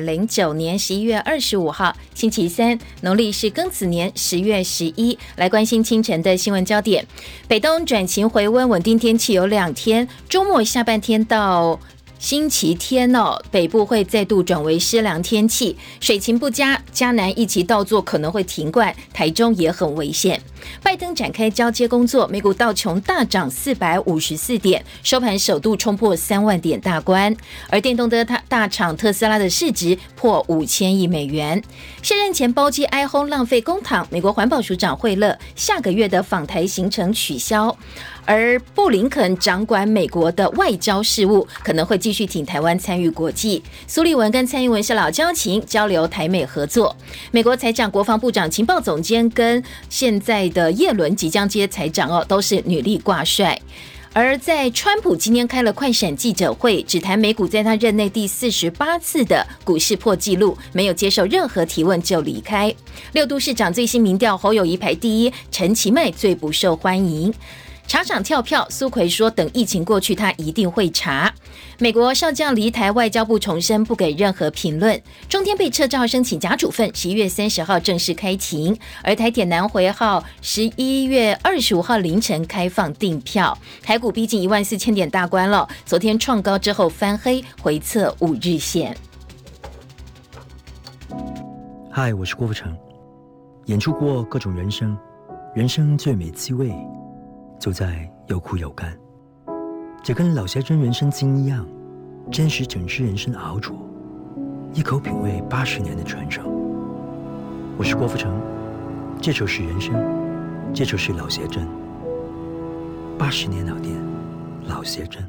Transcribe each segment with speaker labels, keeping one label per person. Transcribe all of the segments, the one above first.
Speaker 1: 零九年十一月二十五号，星期三，农历是庚子年十月十一。来关心清晨的新闻焦点。北东转晴回温，稳定天气有两天，周末下半天到。星期天哦，北部会再度转为湿凉天气，水情不佳，嘉南一起倒作可能会停灌，台中也很危险。拜登展开交接工作，美股道琼大涨四百五十四点，收盘首度冲破三万点大关，而电动的大大厂特斯拉的市值破五千亿美元。卸任前包机哀轰浪费公帑，美国环保署长惠勒下个月的访台行程取消。而布林肯掌管美国的外交事务，可能会继续挺台湾参与国际。苏利文跟蔡英文是老交情，交流台美合作。美国财长、国防部长、情报总监跟现在的叶伦即将接财长哦，都是女力挂帅。而在川普今天开了快闪记者会，只谈美股在他任内第四十八次的股市破纪录，没有接受任何提问就离开。六都市长最新民调，侯友谊排第一，陈其迈最不受欢迎。查厂跳票，苏奎说等疫情过去，他一定会查。美国少将离台，外交部重申不给任何评论。中天被撤照申请假处分，十一月三十号正式开庭。而台铁南回号十一月二十五号凌晨开放订票。台股逼近一万四千点大关了，昨天创高之后翻黑，回测五日线。
Speaker 2: 嗨，我是郭富城，演出过各种人生，人生最美滋味。就在有苦有甘，这跟老先生人生经一样，真实整支人生的熬煮，一口品味八十年的传承。我是郭富城，这就是人生，这就是老邪真。八十年老店，老邪真。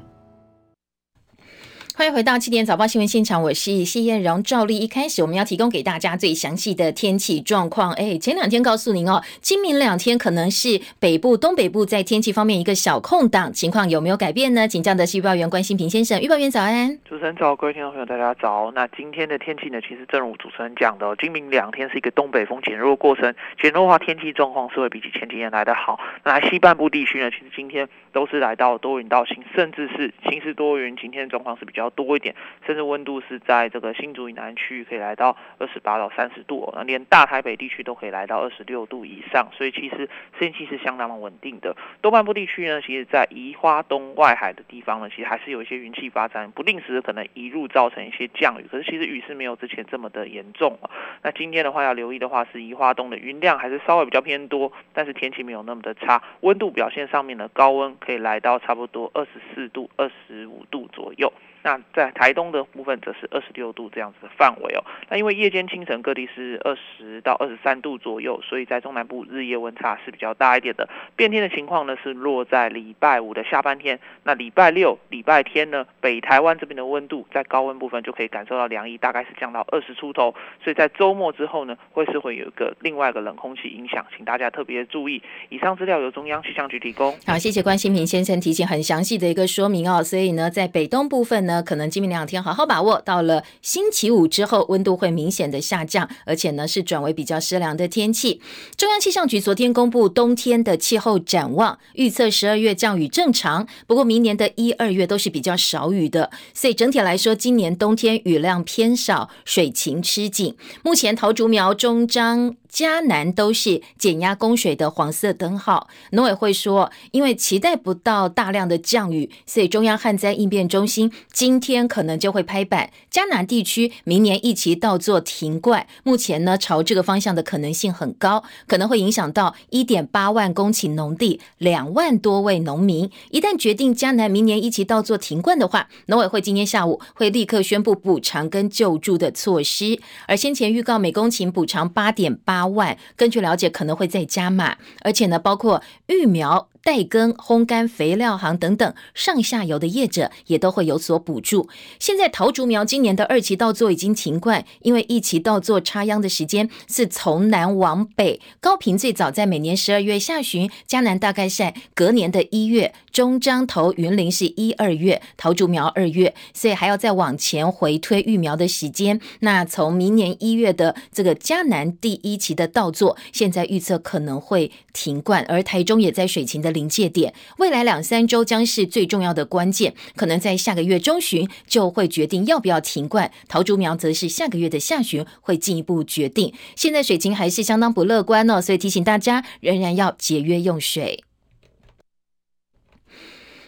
Speaker 1: 欢迎回到七点早报新闻现场，我是谢燕荣。照例一开始，我们要提供给大家最详细的天气状况。哎，前两天告诉您哦，今明两天可能是北部、东北部在天气方面一个小空档，情况有没有改变呢？请教的是预报员关心平先生，预报员早安。
Speaker 3: 主持人早，各位听众朋友大家早。那今天的天气呢，其实正如主持人讲的，今明两天是一个东北风减弱过程，减弱化天气状况是会比起前几天来的好。那西半部地区呢，其实今天都是来到多云到晴，甚至是晴时多云，晴天的状况是比较。要多一点，甚至温度是在这个新竹以南区域可以来到二十八到三十度，那连大台北地区都可以来到二十六度以上，所以其实天气是相当的稳定的。东半部地区呢，其实在宜花东外海的地方呢，其实还是有一些云气发展，不定时可能移入造成一些降雨，可是其实雨是没有之前这么的严重那今天的话要留意的话，是宜花东的云量还是稍微比较偏多，但是天气没有那么的差，温度表现上面的高温可以来到差不多二十四度、二十五度左右。那在台东的部分则是二十六度这样子的范围哦。那因为夜间清晨各地是二十到二十三度左右，所以在中南部日夜温差是比较大一点的。变天的情况呢是落在礼拜五的下半天。那礼拜六、礼拜天呢，北台湾这边的温度在高温部分就可以感受到凉意，大概是降到二十出头。所以在周末之后呢，会是会有一个另外一个冷空气影响，请大家特别注意。以上资料由中央气象局提供。
Speaker 1: 好，谢谢关心平先生提醒很详细的一个说明哦。所以呢，在北东部分呢。可能今明两天好好把握，到了星期五之后，温度会明显的下降，而且呢是转为比较湿凉的天气。中央气象局昨天公布冬天的气候展望，预测十二月降雨正常，不过明年的一二月都是比较少雨的，所以整体来说，今年冬天雨量偏少，水情吃紧。目前桃竹苗、中彰。嘉南都是减压供水的黄色灯号。农委会说，因为期待不到大量的降雨，所以中央旱灾应变中心今天可能就会拍板，嘉南地区明年一起到做停灌。目前呢，朝这个方向的可能性很高，可能会影响到一点八万公顷农地，两万多位农民。一旦决定嘉南明年一起到做停灌的话，农委会今天下午会立刻宣布补偿跟救助的措施。而先前预告每公顷补偿八点八。万，根据了解可能会再加码，而且呢，包括疫苗。代耕、烘干、肥料行等等上下游的业者也都会有所补助。现在桃竹苗今年的二期稻作已经停灌，因为一期稻作插秧的时间是从南往北，高频最早在每年十二月下旬，嘉南大概在隔年的一月，中彰头、云林是一二月，桃竹苗二月，所以还要再往前回推育苗的时间。那从明年一月的这个嘉南第一期的稻作，现在预测可能会停灌，而台中也在水情的。临界点，未来两三周将是最重要的关键，可能在下个月中旬就会决定要不要停灌。桃竹苗则是下个月的下旬会进一步决定。现在水情还是相当不乐观哦，所以提醒大家仍然要节约用水。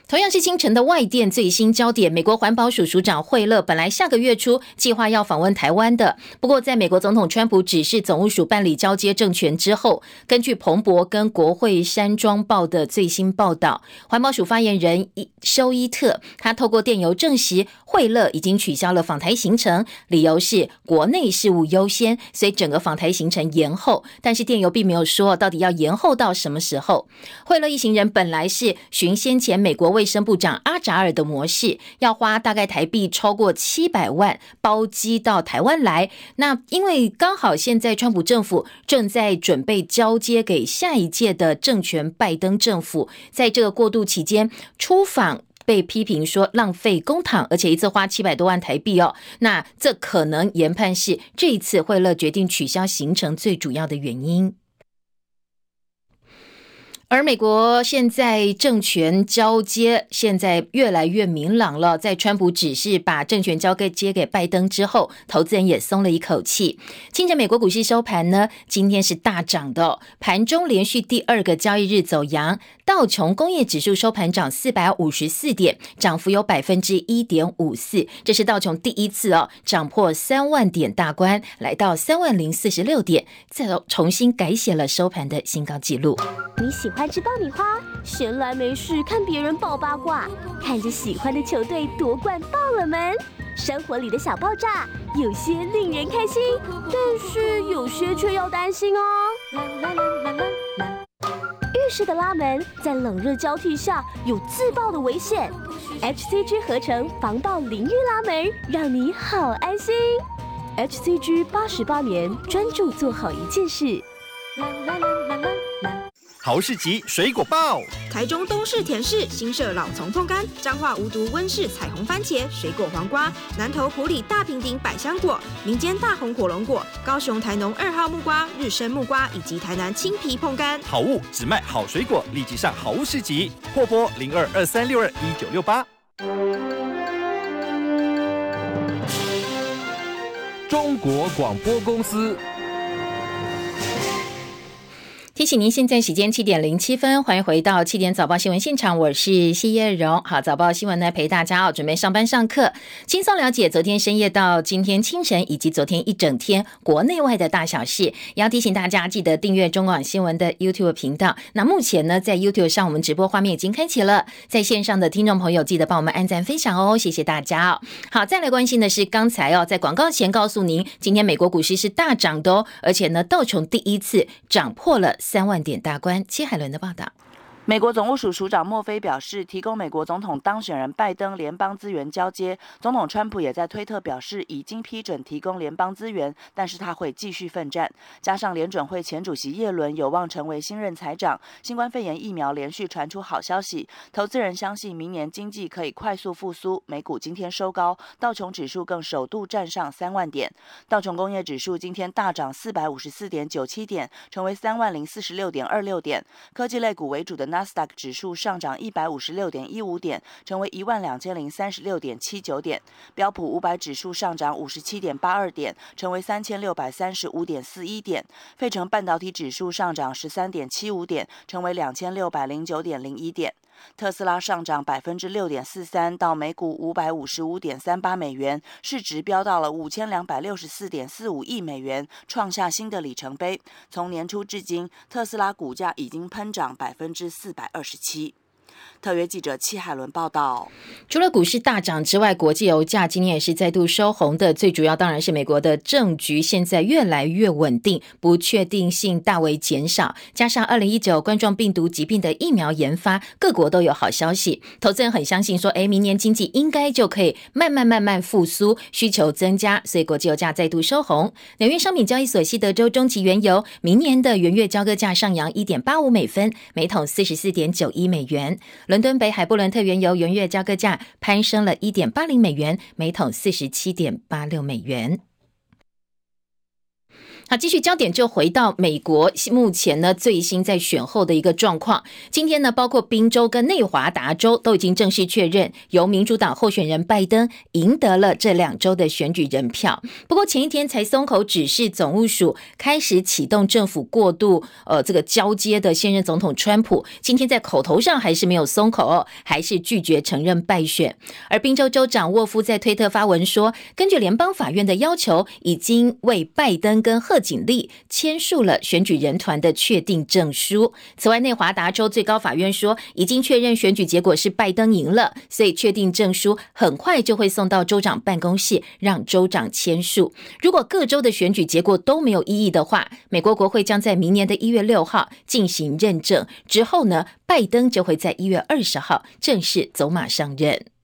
Speaker 1: 同样是清晨的外电最新焦点，美国环保署署长惠勒本来下个月初计划要访问台湾的，不过在美国总统川普指示总务署办理交接政权之后，根据彭博跟国会山庄报的最新报道，环保署发言人伊休伊特他透过电邮证实，惠勒已经取消了访台行程，理由是国内事务优先，所以整个访台行程延后。但是电邮并没有说到底要延后到什么时候。惠勒一行人本来是寻先前美国。卫生部长阿扎尔的模式要花大概台币超过七百万包机到台湾来。那因为刚好现在川普政府正在准备交接给下一届的政权拜登政府，在这个过渡期间出访被批评说浪费公帑，而且一次花七百多万台币哦。那这可能研判是这一次惠勒决定取消行程最主要的原因。而美国现在政权交接，现在越来越明朗了。在川普指示把政权交给接给拜登之后，投资人也松了一口气。清晨美国股市收盘呢，今天是大涨的，盘中连续第二个交易日走阳。道琼工业指数收盘涨四百五十四点，涨幅有百分之一点五四，这是道琼第一次哦涨破三万点大关，来到三万零四十六点，再重新改写了收盘的新高纪录。
Speaker 4: 你喜欢吃爆米花，闲来没事看别人爆八卦，看着喜欢的球队夺冠爆了门，生活里的小爆炸，有些令人开心，但是有些却要担心哦。浴室的拉门在冷热交替下有自爆的危险，HCG 合成防爆淋浴拉门，让你好安心。HCG 八十八年专注做好一件事。
Speaker 5: 豪士集水果报，
Speaker 6: 台中东市田市新设老丛碰干，彰化无毒温室彩虹番茄，水果黄瓜，南投埔里大平顶百香果，民间大红火龙果，高雄台农二号木瓜，日升木瓜，以及台南青皮碰柑。
Speaker 5: 好物只卖好水果，立即上好物市集，货拨零二二三六二一九六八。
Speaker 7: 中国广播公司。
Speaker 1: 提醒您，现在时间七点零七分，欢迎回到七点早报新闻现场，我是谢叶荣。好，早报新闻呢陪大家哦，准备上班上课，轻松了解昨天深夜到今天清晨以及昨天一整天国内外的大小事。也要提醒大家，记得订阅中广新闻的 YouTube 频道。那目前呢，在 YouTube 上我们直播画面已经开启了，在线上的听众朋友记得帮我们按赞分享哦，谢谢大家哦。好，再来关心的是刚才哦，在广告前告诉您，今天美国股市是大涨的哦，而且呢，道琼第一次涨破了。三万点大关，戚海伦的报道。
Speaker 8: 美国总务署署长莫菲表示，提供美国总统当选人拜登联邦资源交接。总统川普也在推特表示，已经批准提供联邦资源，但是他会继续奋战。加上联准会前主席耶伦有望成为新任财长，新冠肺炎疫苗连续传出好消息，投资人相信明年经济可以快速复苏。美股今天收高，道琼指数更首度站上三万点。道琼工业指数今天大涨四百五十四点九七点，成为三万零四十六点二六点。科技类股为主的纳斯达克指数上涨一百五十六点一五点，成为一万两千零三十六点七九点。标普五百指数上涨五十七点八二点，成为三千六百三十五点四一点。费城半导体指数上涨十三点七五点，成为两千六百零九点零一点。特斯拉上涨百分之六点四三，到每股五百五十五点三八美元，市值飙到了五千两百六十四点四五亿美元，创下新的里程碑。从年初至今，特斯拉股价已经喷涨百分之四百二十七。特约记者戚海伦报道：
Speaker 1: 除了股市大涨之外，国际油价今天也是再度收红的。最主要当然是美国的政局现在越来越稳定，不确定性大为减少。加上二零一九冠状病毒疾病的疫苗研发，各国都有好消息。投资人很相信说，哎，明年经济应该就可以慢慢慢慢复苏，需求增加，所以国际油价再度收红。纽约商品交易所西德州中期原油明年的元月交割价上扬一点八五美分，每桶四十四点九一美元。伦敦北海布伦特原油元月交割价攀升了一点八零美元，每桶四十七点八六美元。好，继续焦点就回到美国目前呢最新在选后的一个状况。今天呢，包括宾州跟内华达州都已经正式确认由民主党候选人拜登赢得了这两周的选举人票。不过前一天才松口指示总务署开始启动政府过渡，呃，这个交接的现任总统川普今天在口头上还是没有松口，还是拒绝承认败选。而宾州州长沃夫在推特发文说，根据联邦法院的要求，已经为拜登跟贺。警力签署了选举人团的确定证书。此外，内华达州最高法院说，已经确认选举结果是拜登赢了，所以确定证书很快就会送到州长办公室，让州长签署。如果各州的选举结果都没有异议的话，美国国会将在明年的一月六号进行认证，之后呢，拜登就会在一月二十号正式走马上任。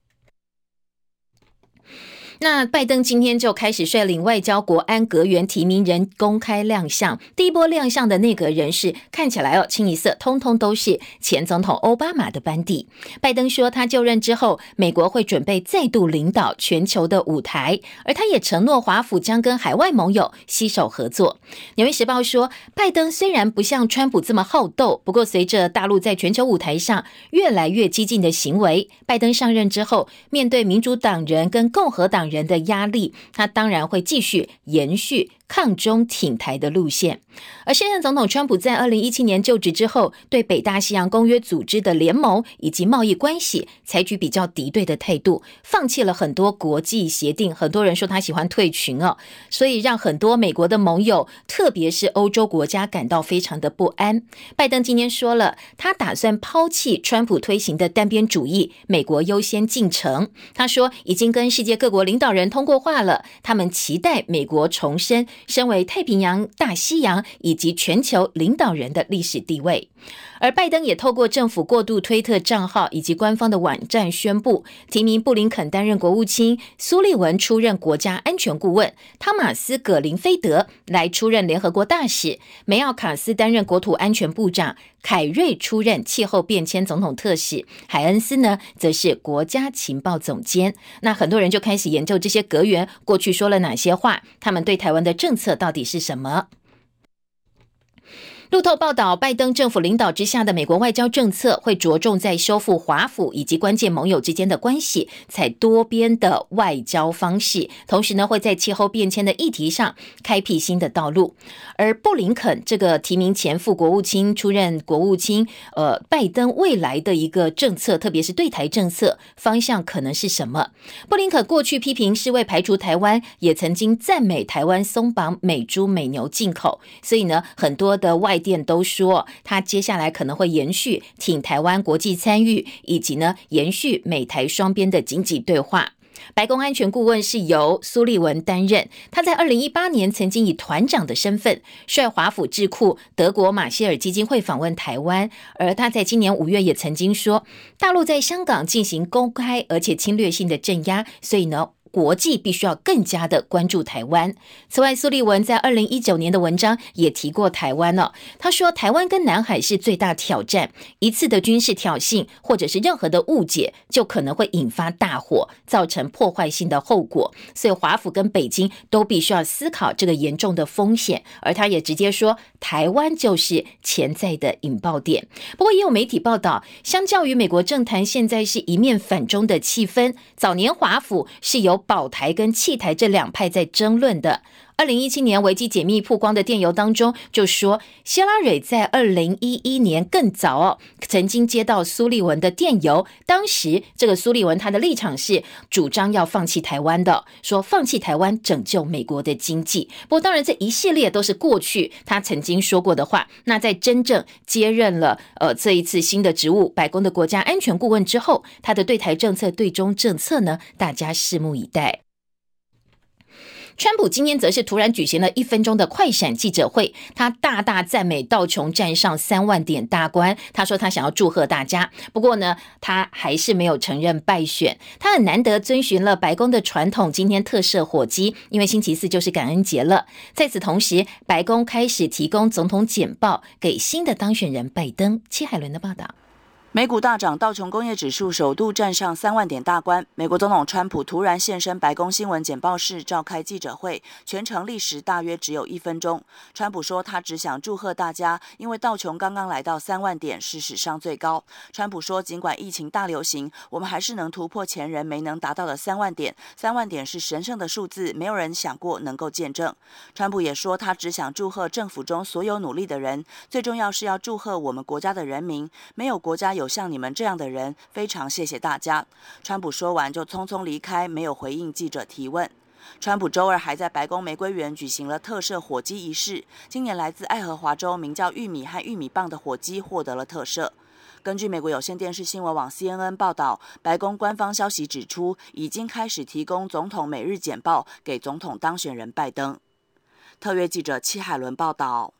Speaker 1: 那拜登今天就开始率领外交、国安、阁员提名人公开亮相。第一波亮相的内阁人士看起来哦，清一色，通通都是前总统奥巴马的班底。拜登说，他就任之后，美国会准备再度领导全球的舞台，而他也承诺华府将跟海外盟友携手合作。纽约时报说，拜登虽然不像川普这么好斗，不过随着大陆在全球舞台上越来越激进的行为，拜登上任之后，面对民主党人跟共和党。人人的压力，他当然会继续延续。抗中挺台的路线，而现任总统川普在二零一七年就职之后，对北大西洋公约组织的联盟以及贸易关系采取比较敌对的态度，放弃了很多国际协定。很多人说他喜欢退群哦，所以让很多美国的盟友，特别是欧洲国家感到非常的不安。拜登今天说了，他打算抛弃川普推行的单边主义，美国优先进程。他说已经跟世界各国领导人通过话了，他们期待美国重申。身为太平洋、大西洋以及全球领导人的历史地位。而拜登也透过政府过渡推特账号以及官方的网站宣布，提名布林肯担任国务卿，苏利文出任国家安全顾问，汤马斯·葛林菲德来出任联合国大使，梅奥卡斯担任国土安全部长，凯瑞出任气候变迁总统特使，海恩斯呢则是国家情报总监。那很多人就开始研究这些阁员过去说了哪些话，他们对台湾的政策到底是什么？路透报道，拜登政府领导之下的美国外交政策会着重在修复华府以及关键盟友之间的关系，采多边的外交方式。同时呢，会在气候变迁的议题上开辟新的道路。而布林肯这个提名前副国务卿出任国务卿，呃，拜登未来的一个政策，特别是对台政策方向可能是什么？布林肯过去批评是为排除台湾，也曾经赞美台湾松绑美猪美牛进口。所以呢，很多的外店都说，他接下来可能会延续挺台湾国际参与，以及呢延续美台双边的经济对话。白宫安全顾问是由苏利文担任，他在二零一八年曾经以团长的身份率华府智库德国马歇尔基金会访问台湾，而他在今年五月也曾经说，大陆在香港进行公开而且侵略性的镇压，所以呢。国际必须要更加的关注台湾。此外，苏立文在二零一九年的文章也提过台湾了。他说，台湾跟南海是最大挑战，一次的军事挑衅或者是任何的误解，就可能会引发大火，造成破坏性的后果。所以，华府跟北京都必须要思考这个严重的风险。而他也直接说，台湾就是潜在的引爆点。不过，也有媒体报道，相较于美国政坛现在是一面反中的气氛，早年华府是由宝台跟弃台这两派在争论的。二零一七年维基解密曝光的电邮当中，就说希拉蕊在二零一一年更早哦，曾经接到苏利文的电邮。当时这个苏利文他的立场是主张要放弃台湾的，说放弃台湾拯救美国的经济。不过当然这一系列都是过去他曾经说过的话。那在真正接任了呃这一次新的职务，白宫的国家安全顾问之后，他的对台政策、对中政策呢，大家拭目以待。川普今天则是突然举行了一分钟的快闪记者会，他大大赞美道琼站上三万点大关。他说他想要祝贺大家，不过呢，他还是没有承认败选。他很难得遵循了白宫的传统，今天特设火鸡，因为星期四就是感恩节了。在此同时，白宫开始提供总统简报给新的当选人拜登。戚海伦的报道。
Speaker 8: 美股大涨，道琼工业指数首度站上三万点大关。美国总统川普突然现身白宫新闻简报室召开记者会，全程历时大约只有一分钟。川普说，他只想祝贺大家，因为道琼刚刚来到三万点是史上最高。川普说，尽管疫情大流行，我们还是能突破前人没能达到的三万点。三万点是神圣的数字，没有人想过能够见证。川普也说，他只想祝贺政府中所有努力的人，最重要是要祝贺我们国家的人民。没有国家有。有像你们这样的人，非常谢谢大家。川普说完就匆匆离开，没有回应记者提问。川普周二还在白宫玫瑰园举行了特赦火鸡仪式。今年来自爱荷华州名叫玉米和玉米棒的火鸡获得了特赦。根据美国有线电视新闻网 CNN 报道，白宫官方消息指出，已经开始提供总统每日简报给总统当选人拜登。特约记者戚海伦报道。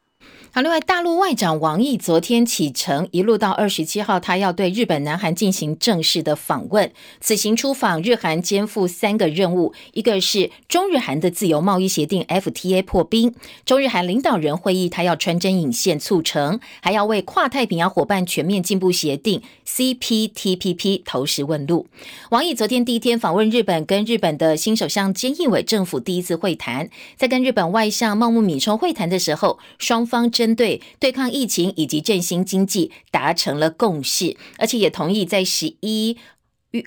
Speaker 1: 好，另外，大陆外长王毅昨天启程，一路到二十七号，他要对日本、南韩进行正式的访问。此行出访，日韩肩负三个任务：一个是中日韩的自由贸易协定 FTA 破冰，中日韩领导人会议他要穿针引线促成，还要为跨太平洋伙伴全面进步协定 CPTPP 投石问路。王毅昨天第一天访问日本，跟日本的新首相菅义伟政府第一次会谈，在跟日本外相茂木敏充会谈的时候，双方。方针对对抗疫情以及振兴经济达成了共识，而且也同意在十一。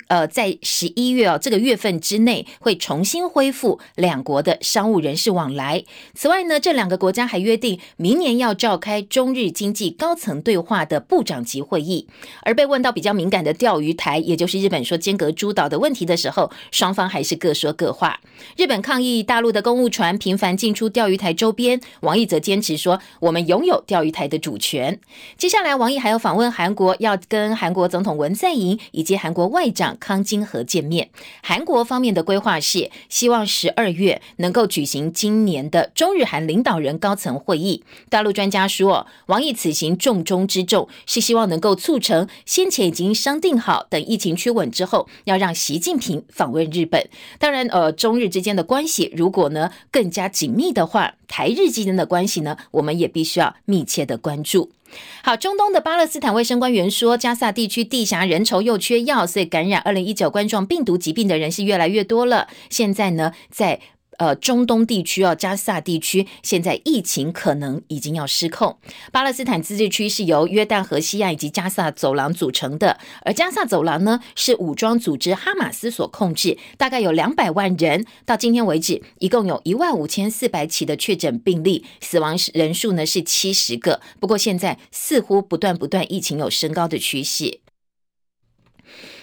Speaker 1: 呃，在十一月哦，这个月份之内会重新恢复两国的商务人士往来。此外呢，这两个国家还约定明年要召开中日经济高层对话的部长级会议。而被问到比较敏感的钓鱼台，也就是日本说间隔诸岛的问题的时候，双方还是各说各话。日本抗议大陆的公务船频繁进出钓鱼台周边，王毅则坚持说我们拥有钓鱼台的主权。接下来，王毅还要访问韩国，要跟韩国总统文在寅以及韩国外。长康金和见面，韩国方面的规划是希望十二月能够举行今年的中日韩领导人高层会议。大陆专家说，王毅此行重中之重是希望能够促成先前已经商定好，等疫情趋稳之后，要让习近平访问日本。当然，呃，中日之间的关系如果呢更加紧密的话，台日之间的关系呢，我们也必须要密切的关注。好，中东的巴勒斯坦卫生官员说，加萨地区地狭人稠又缺药，所以感染二零一九冠状病毒疾病的人是越来越多了。现在呢，在呃，中东地区哦，加萨地区现在疫情可能已经要失控。巴勒斯坦自治区是由约旦河西岸以及加萨走廊组成的，而加萨走廊呢是武装组织哈马斯所控制，大概有两百万人。到今天为止，一共有一万五千四百起的确诊病例，死亡人数呢是七十个。不过现在似乎不断不断疫情有升高的趋势。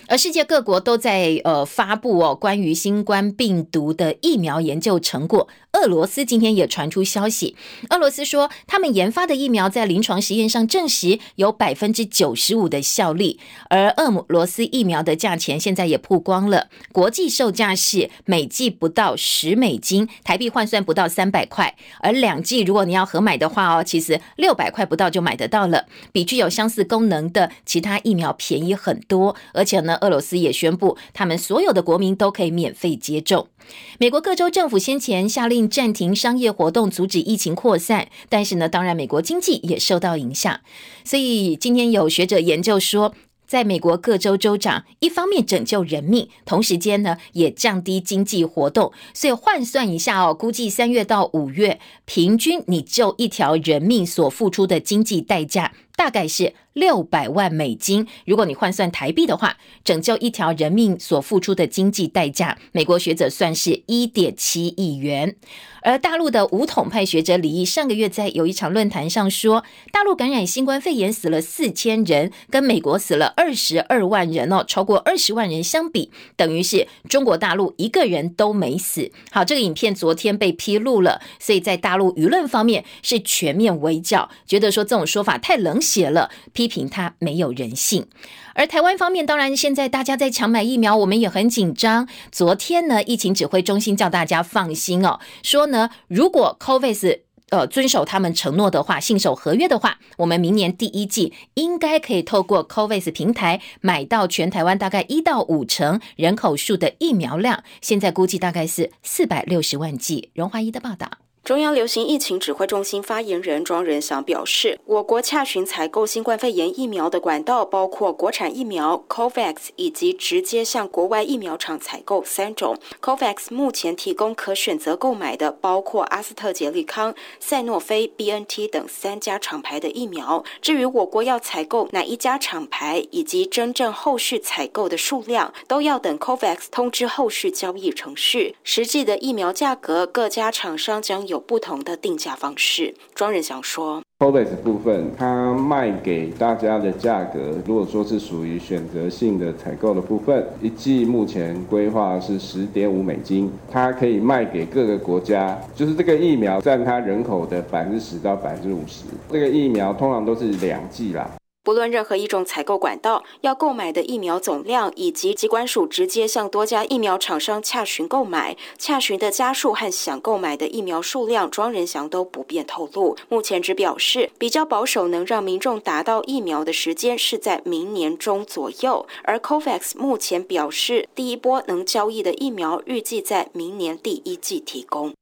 Speaker 1: 而世界各国都在呃发布哦关于新冠病毒的疫苗研究成果。俄罗斯今天也传出消息，俄罗斯说他们研发的疫苗在临床实验上证实有百分之九十五的效力。而俄罗斯疫苗的价钱现在也曝光了，国际售价是每剂不到十美金，台币换算不到三百块。而两剂如果你要合买的话哦，其实六百块不到就买得到了，比具有相似功能的其他疫苗便宜很多。而且呢，俄罗斯也宣布他们所有的国民都可以免费接种。美国各州政府先前下令暂停商业活动，阻止疫情扩散。但是呢，当然美国经济也受到影响。所以今天有学者研究说，在美国各州州长一方面拯救人命，同时间呢也降低经济活动。所以换算一下哦，估计三月到五月，平均你救一条人命所付出的经济代价，大概是。六百万美金，如果你换算台币的话，拯救一条人命所付出的经济代价，美国学者算是一点七亿元。而大陆的武统派学者李毅上个月在有一场论坛上说，大陆感染新冠肺炎死了四千人，跟美国死了二十二万人哦，超过二十万人相比，等于是中国大陆一个人都没死。好，这个影片昨天被披露了，所以在大陆舆论方面是全面围剿，觉得说这种说法太冷写了。批评他没有人性，而台湾方面，当然现在大家在抢买疫苗，我们也很紧张。昨天呢，疫情指挥中心叫大家放心哦，说呢，如果 COVAX 呃遵守他们承诺的话，信守合约的话，我们明年第一季应该可以透过 COVAX 平台买到全台湾大概一到五成人口数的疫苗量，现在估计大概是四百六十万剂。荣华一的报道。
Speaker 9: 中央流行疫情指挥中心发言人庄仁祥表示，我国洽询采购新冠肺炎疫苗的管道包括国产疫苗 COVAX 以及直接向国外疫苗厂采购三种。COVAX 目前提供可选择购买的包括阿斯特捷利康、赛诺菲、BNT 等三家厂牌的疫苗。至于我国要采购哪一家厂牌以及真正后续采购的数量，都要等 COVAX 通知后续交易程序。实际的疫苗价格，各家厂商将有。有不同的定价方式。庄仁祥说
Speaker 10: ：“COVAX 部分，它卖给大家的价格，如果说是属于选择性的采购的部分，一季目前规划是十点五美金，它可以卖给各个国家，就是这个疫苗占它人口的百分之十到百分之五十。这个疫苗通常都是两剂啦。”
Speaker 9: 不论任何一种采购管道，要购买的疫苗总量，以及机关署直接向多家疫苗厂商洽询购买，洽询的家数和想购买的疫苗数量，庄仁祥都不便透露。目前只表示比较保守，能让民众达到疫苗的时间是在明年中左右。而 COVAX 目前表示，第一波能交易的疫苗预计在明年第一季提供。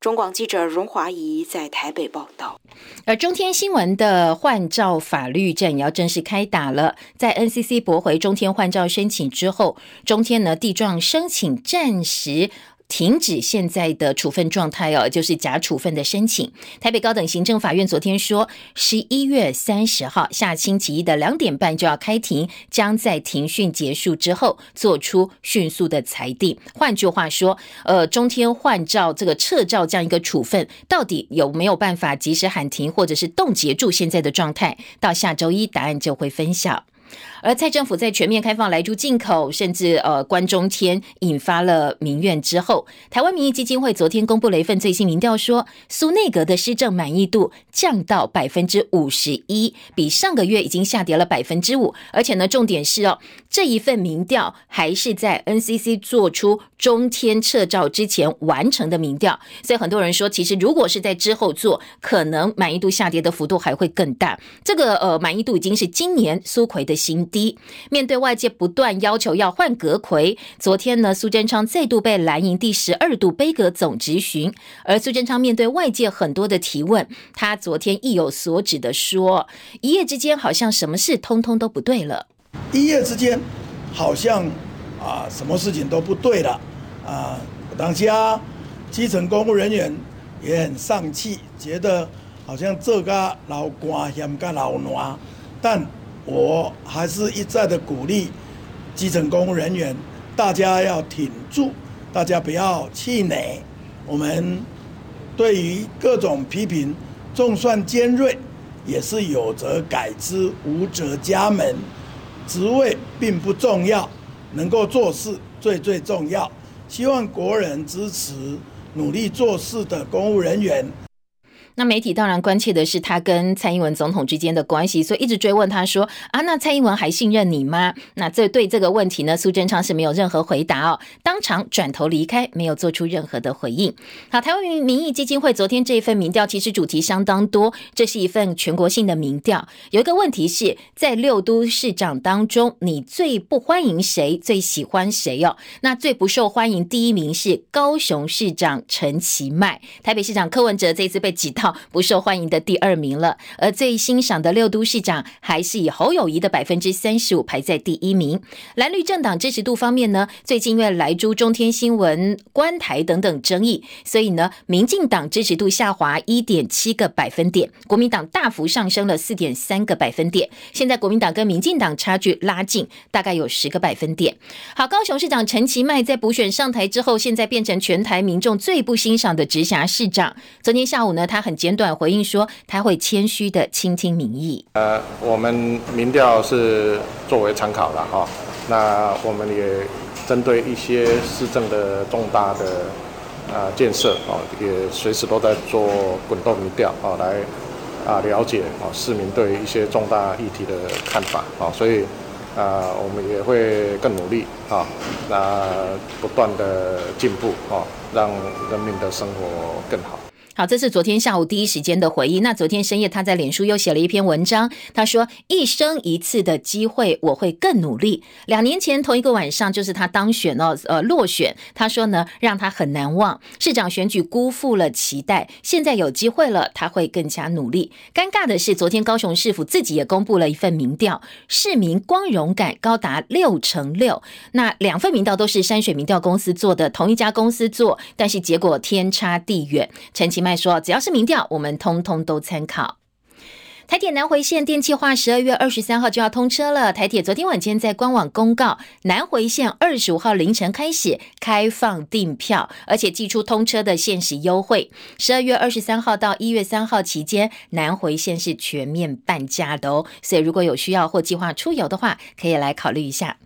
Speaker 9: 中广记者荣华怡在台北报道。
Speaker 1: 而中天新闻的换照法律战也要正式开打了。在 NCC 驳回中天换照申请之后，中天呢地状申请暂时。停止现在的处分状态哦，就是假处分的申请。台北高等行政法院昨天说，十一月三十号下星期一的两点半就要开庭，将在庭讯结束之后做出迅速的裁定。换句话说，呃，中天换照这个撤照这样一个处分，到底有没有办法及时喊停，或者是冻结住现在的状态？到下周一答案就会分晓。而蔡政府在全面开放来猪进口，甚至呃关中天引发了民怨之后，台湾民意基金会昨天公布了一份最新民调，说苏内阁的施政满意度降到百分之五十一，比上个月已经下跌了百分之五。而且呢，重点是哦，这一份民调还是在 NCC 做出中天撤照之前完成的民调，所以很多人说，其实如果是在之后做，可能满意度下跌的幅度还会更大。这个呃满意度已经是今年苏奎的。新低，面对外界不断要求要换阁魁，昨天呢，苏贞昌再度被蓝营第十二度杯阁总质询，而苏贞昌面对外界很多的提问，他昨天意有所指的说，一夜之间好像什么事通通都不对了，
Speaker 11: 一夜之间好像啊什么事情都不对了啊，当下基层公务人员也很丧气，觉得好像这个老官嫌个老难，但。我还是一再的鼓励基层公务人员，大家要挺住，大家不要气馁。我们对于各种批评，纵算尖锐，也是有则改之，无则加勉。职位并不重要，能够做事最最重要。希望国人支持努力做事的公务人员。
Speaker 1: 那媒体当然关切的是他跟蔡英文总统之间的关系，所以一直追问他说：“啊，那蔡英文还信任你吗？”那这对这个问题呢，苏贞昌是没有任何回答哦，当场转头离开，没有做出任何的回应。好，台湾民民意基金会昨天这一份民调其实主题相当多，这是一份全国性的民调。有一个问题是在六都市长当中，你最不欢迎谁？最喜欢谁哦？那最不受欢迎第一名是高雄市长陈其迈，台北市长柯文哲这次被挤到。不受欢迎的第二名了，而最欣赏的六都市长还是以侯友谊的百分之三十五排在第一名。蓝绿政党支持度方面呢，最近因为莱猪、中天新闻、关台等等争议，所以呢，民进党支持度下滑一点七个百分点，国民党大幅上升了四点三个百分点。现在国民党跟民进党差距拉近，大概有十个百分点。好，高雄市长陈其迈在补选上台之后，现在变成全台民众最不欣赏的直辖市长。昨天下午呢，他很。简短回应说，他会谦虚的倾听民意。
Speaker 12: 呃，我们民调是作为参考了哈，那我们也针对一些市政的重大的啊建设啊，也随时都在做滚动民调啊，来啊了解啊市民对一些重大议题的看法啊，所以啊我们也会更努力啊，那不断的进步啊，让人民的生活更好。
Speaker 1: 好，这是昨天下午第一时间的回忆。那昨天深夜，他在脸书又写了一篇文章，他说：“一生一次的机会，我会更努力。”两年前同一个晚上，就是他当选哦，呃，落选。他说呢，让他很难忘。市长选举辜负了期待，现在有机会了，他会更加努力。尴尬的是，昨天高雄市府自己也公布了一份民调，市民光荣感高达六成六。那两份民调都是山水民调公司做的，同一家公司做，但是结果天差地远。陈其迈。再说只要是民调，我们通通都参考。台铁南回线电气化十二月二十三号就要通车了。台铁昨天晚间在官网公告，南回线二十五号凌晨开始开放订票，而且寄出通车的限时优惠。十二月二十三号到一月三号期间，南回线是全面半价的哦。所以如果有需要或计划出游的话，可以来考虑一下。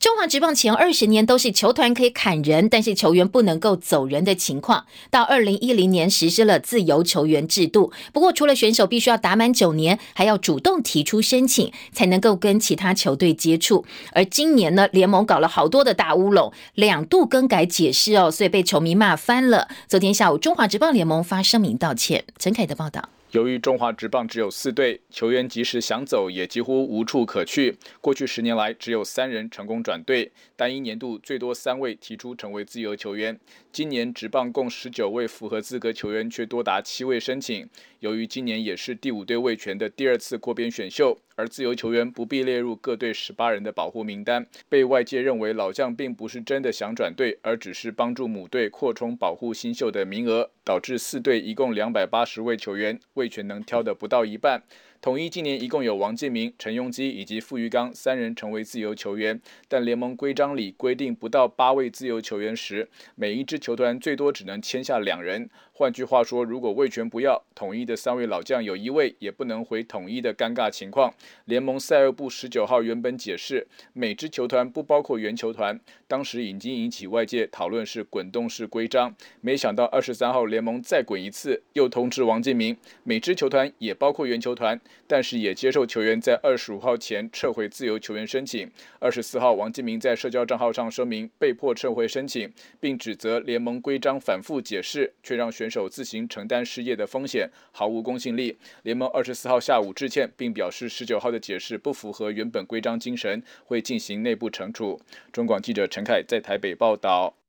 Speaker 1: 中华职棒前二十年都是球团可以砍人，但是球员不能够走人的情况。到二零一零年实施了自由球员制度，不过除了选手必须要打满九年，还要主动提出申请，才能够跟其他球队接触。而今年呢，联盟搞了好多的大乌龙，两度更改解释哦，所以被球迷骂翻了。昨天下午，中华职棒联盟发声明道歉。陈凯的报道。
Speaker 13: 由于中华职棒只有四队，球员即使想走，也几乎无处可去。过去十年来，只有三人成功转队，单一年度最多三位提出成为自由球员。今年职棒共十九位符合资格球员，却多达七位申请。由于今年也是第五队卫权的第二次扩编选秀，而自由球员不必列入各队十八人的保护名单，被外界认为老将并不是真的想转队，而只是帮助母队扩充保护新秀的名额，导致四队一共两百八十位球员，魏权能挑的不到一半。统一今年一共有王建民、陈庸基以及傅玉刚三人成为自由球员，但联盟规章里规定，不到八位自由球员时，每一支球团最多只能签下两人。换句话说，如果魏权不要统一的三位老将有一位也不能回统一的尴尬情况，联盟赛尔部十九号原本解释，每支球团不包括原球团，当时已经引起外界讨论是滚动式规章。没想到二十三号联盟再滚一次，又通知王建民，每支球团也包括原球团，但是也接受球员在二十五号前撤回自由球员申请。二十四号，王建民在社交账号上声明被迫撤回申请，并指责联盟规章反复解释，却让选手自行承担失业的风险，毫无公信力。联盟二十四号下午致歉，并表示十九号的解释不符合原本规章精神，会进行内部惩处。中广记者陈凯在台北报道。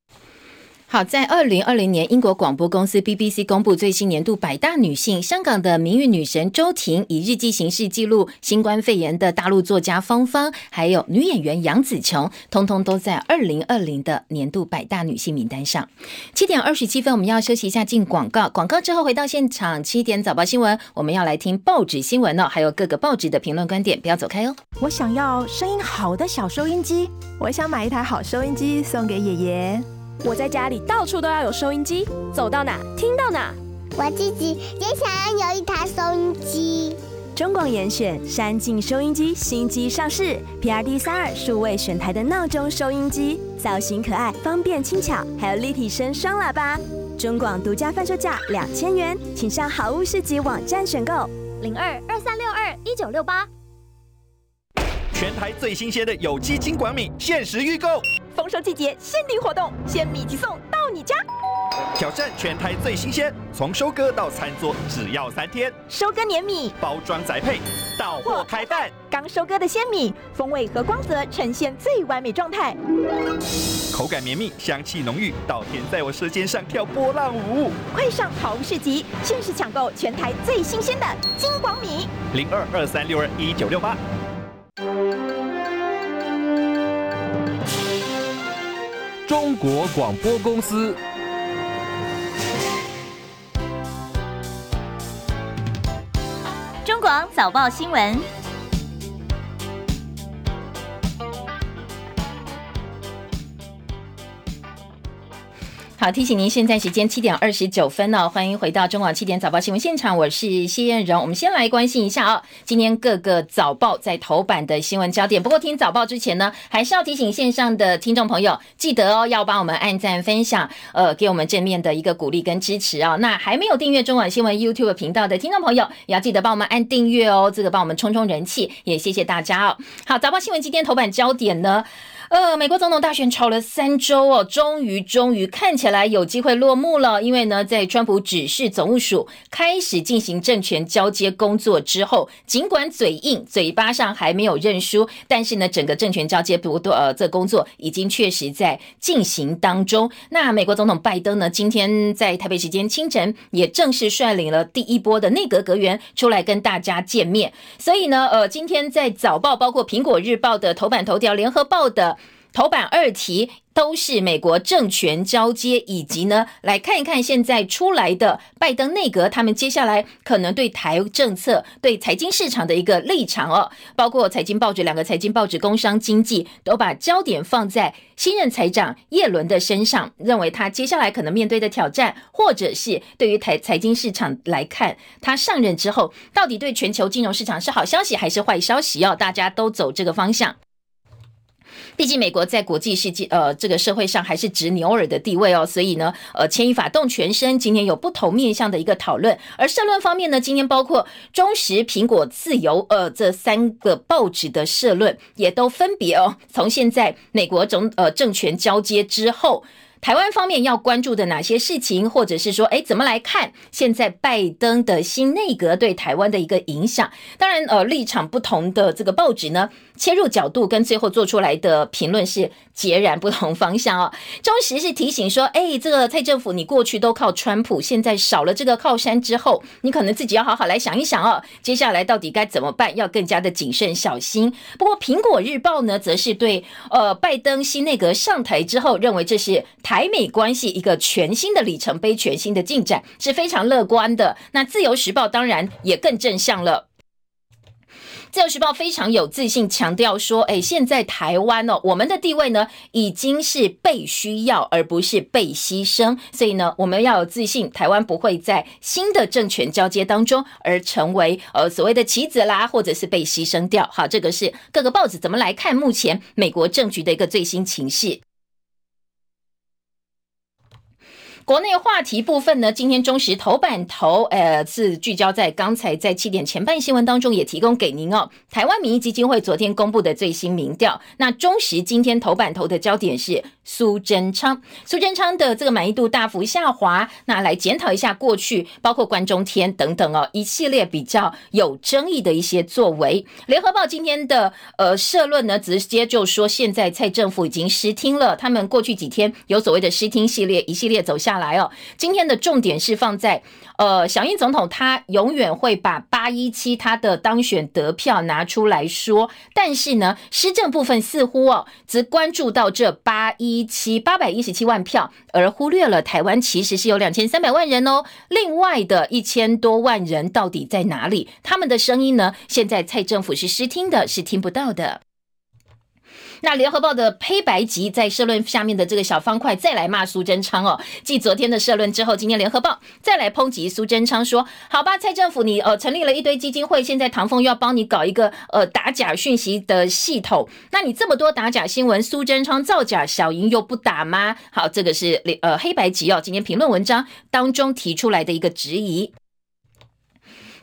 Speaker 1: 好，在二零二零年，英国广播公司 BBC 公布最新年度百大女性，香港的名誉女神周婷以日记形式记录新冠肺炎的大陆作家芳芳，还有女演员杨紫琼，通通都在二零二零的年度百大女性名单上。七点二十七分，我们要休息一下，进广告。广告之后回到现场，七点早报新闻，我们要来听报纸新闻哦，还有各个报纸的评论观点，不要走开哦。
Speaker 14: 我想要声音好的小收音机，我想买一台好收音机送给爷爷。
Speaker 15: 我在家里到处都要有收音机，走到哪听到哪。
Speaker 16: 我自己也想要有一台收音机。
Speaker 14: 中广严选山境收音机新机上市，PRD 三二数位选台的闹钟收音机，造型可爱，方便轻巧，还有立体声双喇叭。中广独家贩售价两千元，请上好物市集网站选购。
Speaker 15: 零二二三六二一九六八。
Speaker 5: 全台最新鲜的有机金管米限时预购。
Speaker 15: 丰收季节限定活动，鲜米即送到你家。
Speaker 5: 挑战全台最新鲜，从收割到餐桌只要三天。
Speaker 15: 收割年米，
Speaker 5: 包装宅配，到货开饭。
Speaker 15: 刚收割的鲜米，风味和光泽呈现最完美状态。
Speaker 5: 口感绵密，香气浓郁，稻田在我舌尖上跳波浪舞。
Speaker 15: 快上好物市集，限时抢购全台最新鲜的金广米。
Speaker 5: 零二二三六二一九六八。
Speaker 7: 中国广播公司。
Speaker 17: 中广早报新闻。
Speaker 1: 好，提醒您，现在时间七点二十九分哦，欢迎回到中广七点早报新闻现场，我是谢燕荣。我们先来关心一下哦，今天各个早报在头版的新闻焦点。不过听早报之前呢，还是要提醒线上的听众朋友，记得哦，要帮我们按赞、分享，呃，给我们正面的一个鼓励跟支持啊。那还没有订阅中广新闻 YouTube 频道的听众朋友，也要记得帮我们按订阅哦，这个帮我们冲冲人气，也谢谢大家哦。好，早报新闻今天头版焦点呢？呃，美国总统大选吵了三周哦，终于终于看起来有机会落幕了。因为呢，在川普指示总务署开始进行政权交接工作之后，尽管嘴硬，嘴巴上还没有认输，但是呢，整个政权交接不呃，这工作已经确实在进行当中。那美国总统拜登呢，今天在台北时间清晨也正式率领了第一波的内阁阁员出来跟大家见面。所以呢，呃，今天在早报，包括苹果日报的头版头条，联合报的。头版二题都是美国政权交接，以及呢，来看一看现在出来的拜登内阁，他们接下来可能对台政策、对财经市场的一个立场哦。包括财经报纸两个财经报纸《工商经济》都把焦点放在新任财长耶伦的身上，认为他接下来可能面对的挑战，或者是对于台财经市场来看，他上任之后到底对全球金融市场是好消息还是坏消息？哦，大家都走这个方向。毕竟美国在国际世界呃这个社会上还是执牛耳的地位哦，所以呢呃牵一发动全身，今天有不同面向的一个讨论。而社论方面呢，今天包括中时、苹果、自由呃这三个报纸的社论，也都分别哦从现在美国总呃政权交接之后。台湾方面要关注的哪些事情，或者是说，哎，怎么来看现在拜登的新内阁对台湾的一个影响？当然，呃，立场不同的这个报纸呢，切入角度跟最后做出来的评论是截然不同方向哦。中时是提醒说，哎，这个蔡政府你过去都靠川普，现在少了这个靠山之后，你可能自己要好好来想一想哦，接下来到底该怎么办？要更加的谨慎小心。不过，苹果日报呢，则是对呃拜登新内阁上台之后，认为这是。台美关系一个全新的里程碑，全新的进展是非常乐观的。那自由时报当然也更正向了。自由时报非常有自信，强调说：“哎，现在台湾哦，我们的地位呢已经是被需要，而不是被牺牲。所以呢，我们要有自信，台湾不会在新的政权交接当中而成为呃所谓的棋子啦，或者是被牺牲掉。好，这个是各个报纸怎么来看目前美国政局的一个最新情势。”国内话题部分呢，今天中时头版头，呃，是聚焦在刚才在七点前半新闻当中也提供给您哦。台湾民意基金会昨天公布的最新民调，那中时今天头版头的焦点是苏贞昌，苏贞昌的这个满意度大幅下滑，那来检讨一下过去包括关中天等等哦一系列比较有争议的一些作为。联合报今天的呃社论呢，直接就说现在蔡政府已经失听了，他们过去几天有所谓的失听系列一系列走向。下来哦，今天的重点是放在，呃，小英总统他永远会把八一七他的当选得票拿出来说，但是呢，施政部分似乎哦，只关注到这八一七八百一十七万票，而忽略了台湾其实是有两千三百万人哦，另外的一千多万人到底在哪里？他们的声音呢？现在蔡政府是失听的，是听不到的。那联合报的黑白集在社论下面的这个小方块再来骂苏贞昌哦，继昨天的社论之后，今天联合报再来抨击苏贞昌说：好吧，蔡政府你呃成立了一堆基金会，现在唐凤又要帮你搞一个呃打假讯息的系统，那你这么多打假新闻，苏贞昌造假，小莹又不打吗？好，这个是呃黑白集哦，今天评论文章当中提出来的一个质疑。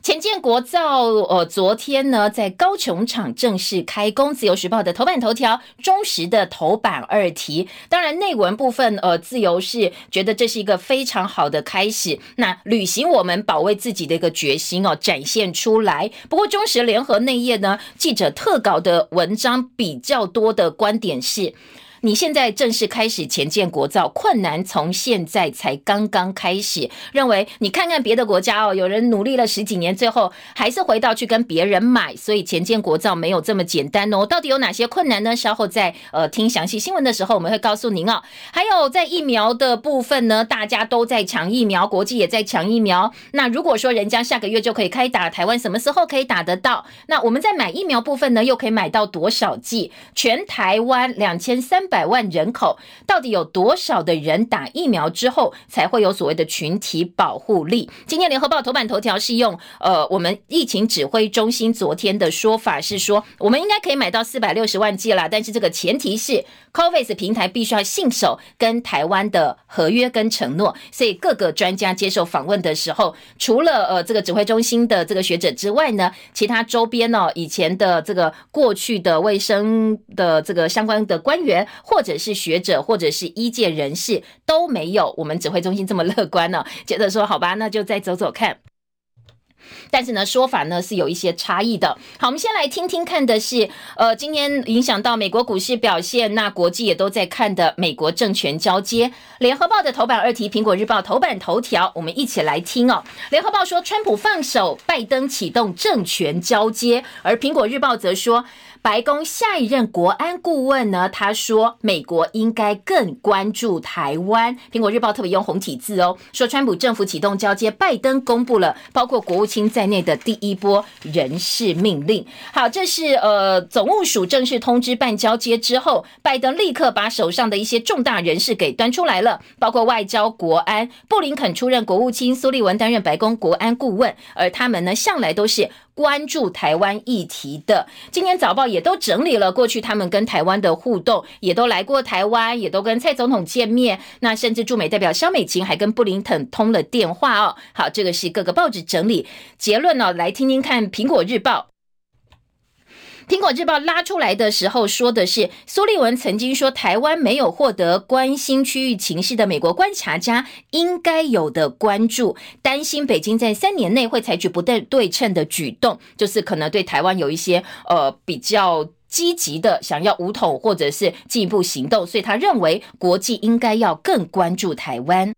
Speaker 1: 前建国造，呃，昨天呢，在高雄场正式开工。自由时报的头版头条，中时的头版二题。当然，内文部分，呃，自由是觉得这是一个非常好的开始。那履行我们保卫自己的一个决心哦，展现出来。不过，中时联合内页呢，记者特稿的文章比较多的观点是。你现在正式开始前建国造，困难从现在才刚刚开始。认为你看看别的国家哦，有人努力了十几年，最后还是回到去跟别人买，所以前建国造没有这么简单哦。到底有哪些困难呢？稍后在呃听详细新闻的时候，我们会告诉您哦。还有在疫苗的部分呢，大家都在抢疫苗，国际也在抢疫苗。那如果说人家下个月就可以开打，台湾什么时候可以打得到？那我们在买疫苗部分呢，又可以买到多少剂？全台湾两千三。百万人口，到底有多少的人打疫苗之后才会有所谓的群体保护力？今天联合报头版头条是用呃，我们疫情指挥中心昨天的说法是说，我们应该可以买到四百六十万剂啦，但是这个前提是 COVAX 平台必须要信守跟台湾的合约跟承诺。所以各个专家接受访问的时候，除了呃这个指挥中心的这个学者之外呢，其他周边呢以前的这个过去的卫生的这个相关的官员，或者是学者，或者是医界人士，都没有我们指挥中心这么乐观呢。觉得说好吧，那就再走走看。但是呢，说法呢是有一些差异的。好，我们先来听听看的是，呃，今天影响到美国股市表现，那国际也都在看的美国政权交接。联合报的头版二题，苹果日报头版头条，我们一起来听哦。联合报说，川普放手，拜登启动政权交接，而苹果日报则说。白宫下一任国安顾问呢？他说，美国应该更关注台湾。苹果日报特别用红体字哦，说川普政府启动交接，拜登公布了包括国务卿在内的第一波人事命令。好，这是呃总务署正式通知办交接之后，拜登立刻把手上的一些重大人事给端出来了，包括外交、国安，布林肯出任国务卿，苏利文担任白宫国安顾问，而他们呢向来都是。关注台湾议题的，今天早报也都整理了过去他们跟台湾的互动，也都来过台湾，也都跟蔡总统见面。那甚至驻美代表肖美琴还跟布林肯通了电话哦。好，这个是各个报纸整理结论哦，来听听看《苹果日报》。苹果日报拉出来的时候说的是，苏利文曾经说，台湾没有获得关心区域情势的美国观察家应该有的关注，担心北京在三年内会采取不对对称的举动，就是可能对台湾有一些呃比较积极的想要武统或者是进一步行动，所以他认为国际应该要更关注台湾。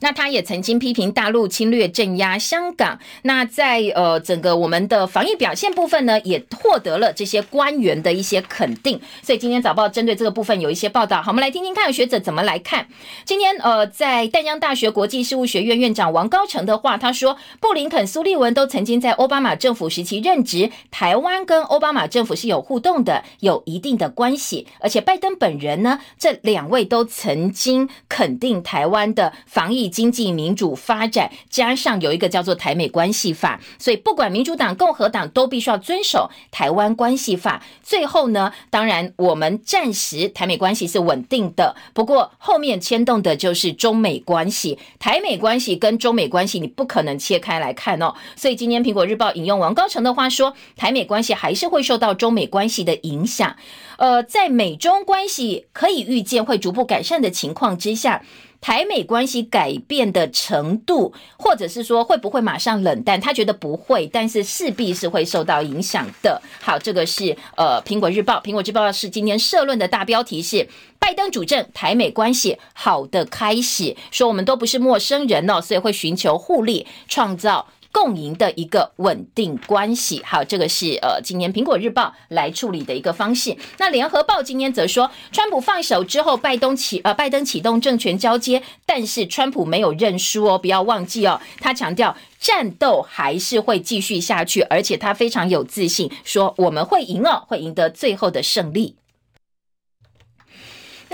Speaker 1: 那他也曾经批评大陆侵略镇压香港。那在呃整个我们的防疫表现部分呢，也获得了这些官员的一些肯定。所以今天早报针对这个部分有一些报道。好，我们来听听看学者怎么来看。今天呃，在淡江大学国际事务学院院长王高成的话，他说，布林肯、苏利文都曾经在奥巴马政府时期任职，台湾跟奥巴马政府是有互动的，有一定的关系。而且拜登本人呢，这两位都曾经肯定台湾的防疫。经济民主发展，加上有一个叫做台美关系法，所以不管民主党、共和党都必须要遵守台湾关系法。最后呢，当然我们暂时台美关系是稳定的，不过后面牵动的就是中美关系。台美关系跟中美关系你不可能切开来看哦。所以今天苹果日报引用王高成的话说，台美关系还是会受到中美关系的影响。呃，在美中关系可以预见会逐步改善的情况之下。台美关系改变的程度，或者是说会不会马上冷淡？他觉得不会，但是势必是会受到影响的。好，这个是呃苹果日报，苹果日报是今天社论的大标题是拜登主政台美关系好的开始，说我们都不是陌生人哦，所以会寻求互利，创造。共赢的一个稳定关系，好，这个是呃，今年苹果日报来处理的一个方式。那联合报今天则说，川普放手之后，拜登启呃，拜登启动政权交接，但是川普没有认输哦，不要忘记哦，他强调战斗还是会继续下去，而且他非常有自信，说我们会赢哦，会赢得最后的胜利。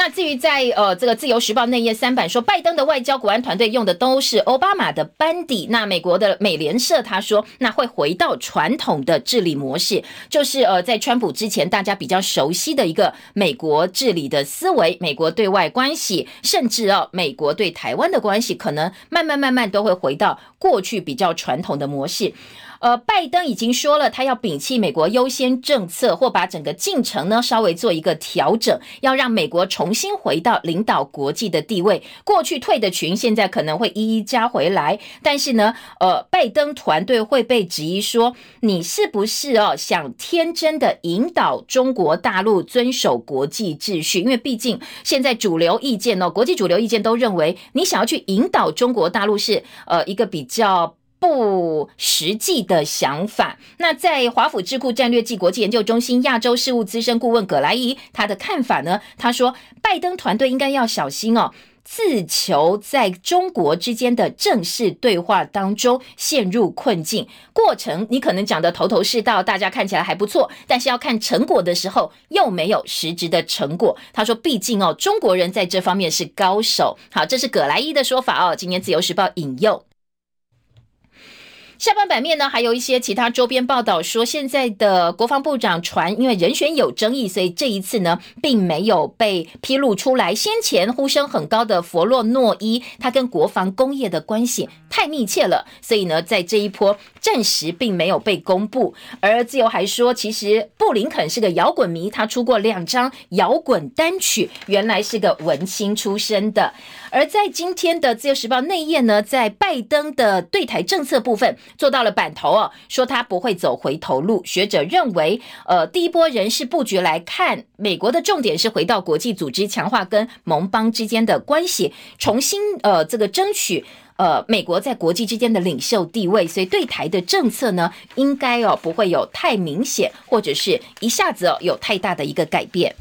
Speaker 1: 那至于在呃这个自由时报内页三版说，拜登的外交国安团队用的都是奥巴马的班底。那美国的美联社他说，那会回到传统的治理模式，就是呃在川普之前大家比较熟悉的一个美国治理的思维，美国对外关系，甚至哦美国对台湾的关系，可能慢慢慢慢都会回到过去比较传统的模式。呃，拜登已经说了，他要摒弃美国优先政策，或把整个进程呢稍微做一个调整，要让美国重新回到领导国际的地位。过去退的群，现在可能会一一加回来。但是呢，呃，拜登团队会被质疑说，你是不是哦想天真的引导中国大陆遵守国际秩序？因为毕竟现在主流意见呢，国际主流意见都认为，你想要去引导中国大陆是呃一个比较。不实际的想法。那在华府智库战略暨国际研究中心亚洲事务资深顾问葛莱伊，他的看法呢？他说，拜登团队应该要小心哦。自求在中国之间的正式对话当中陷入困境。过程你可能讲的头头是道，大家看起来还不错，但是要看成果的时候又没有实质的成果。他说，毕竟哦，中国人在这方面是高手。好，这是葛莱伊的说法哦。今天自由时报引用。下半版面呢，还有一些其他周边报道说，现在的国防部长传，因为人选有争议，所以这一次呢，并没有被披露出来。先前呼声很高的弗洛诺伊，他跟国防工业的关系太密切了，所以呢，在这一波暂时并没有被公布。而自由还说，其实布林肯是个摇滚迷，他出过两张摇滚单曲，原来是个文青出身的。而在今天的自由时报内页呢，在拜登的对台政策部分。做到了板头哦，说他不会走回头路。学者认为，呃，第一波人事布局来看，美国的重点是回到国际组织，强化跟盟邦之间的关系，重新呃这个争取呃美国在国际之间的领袖地位。所以对台的政策呢，应该哦不会有太明显或者是一下子哦有太大的一个改变。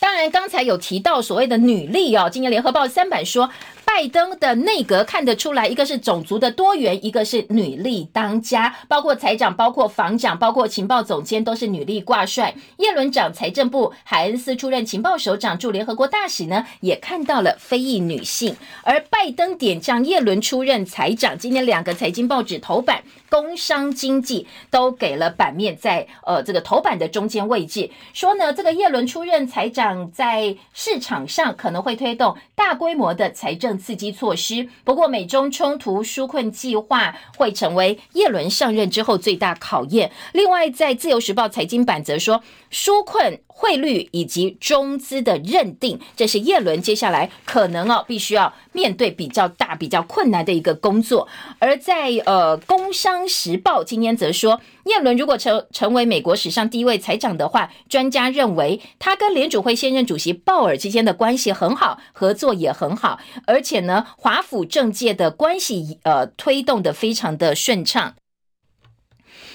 Speaker 1: 当然，刚才有提到所谓的女力哦，今年联合报三版说。拜登的内阁看得出来，一个是种族的多元，一个是女力当家，包括财长、包括防长、包括情报总监都是女力挂帅。耶伦长财政部，海恩斯出任情报首长，驻联合国大使呢，也看到了非裔女性。而拜登点将耶伦出任财长，今天两个财经报纸头版，工商经济都给了版面在呃这个头版的中间位置，说呢这个耶伦出任财长，在市场上可能会推动大规模的财政。刺激措施，不过美中冲突纾困计划会成为耶伦上任之后最大考验。另外，在自由时报财经版则说，纾困。汇率以及中资的认定，这是叶伦接下来可能哦必须要面对比较大、比较困难的一个工作。而在呃《工商时报》今天则说，叶伦如果成成为美国史上第一位财长的话，专家认为他跟联储会现任主席鲍尔之间的关系很好，合作也很好，而且呢，华府政界的关系呃推动的非常的顺畅。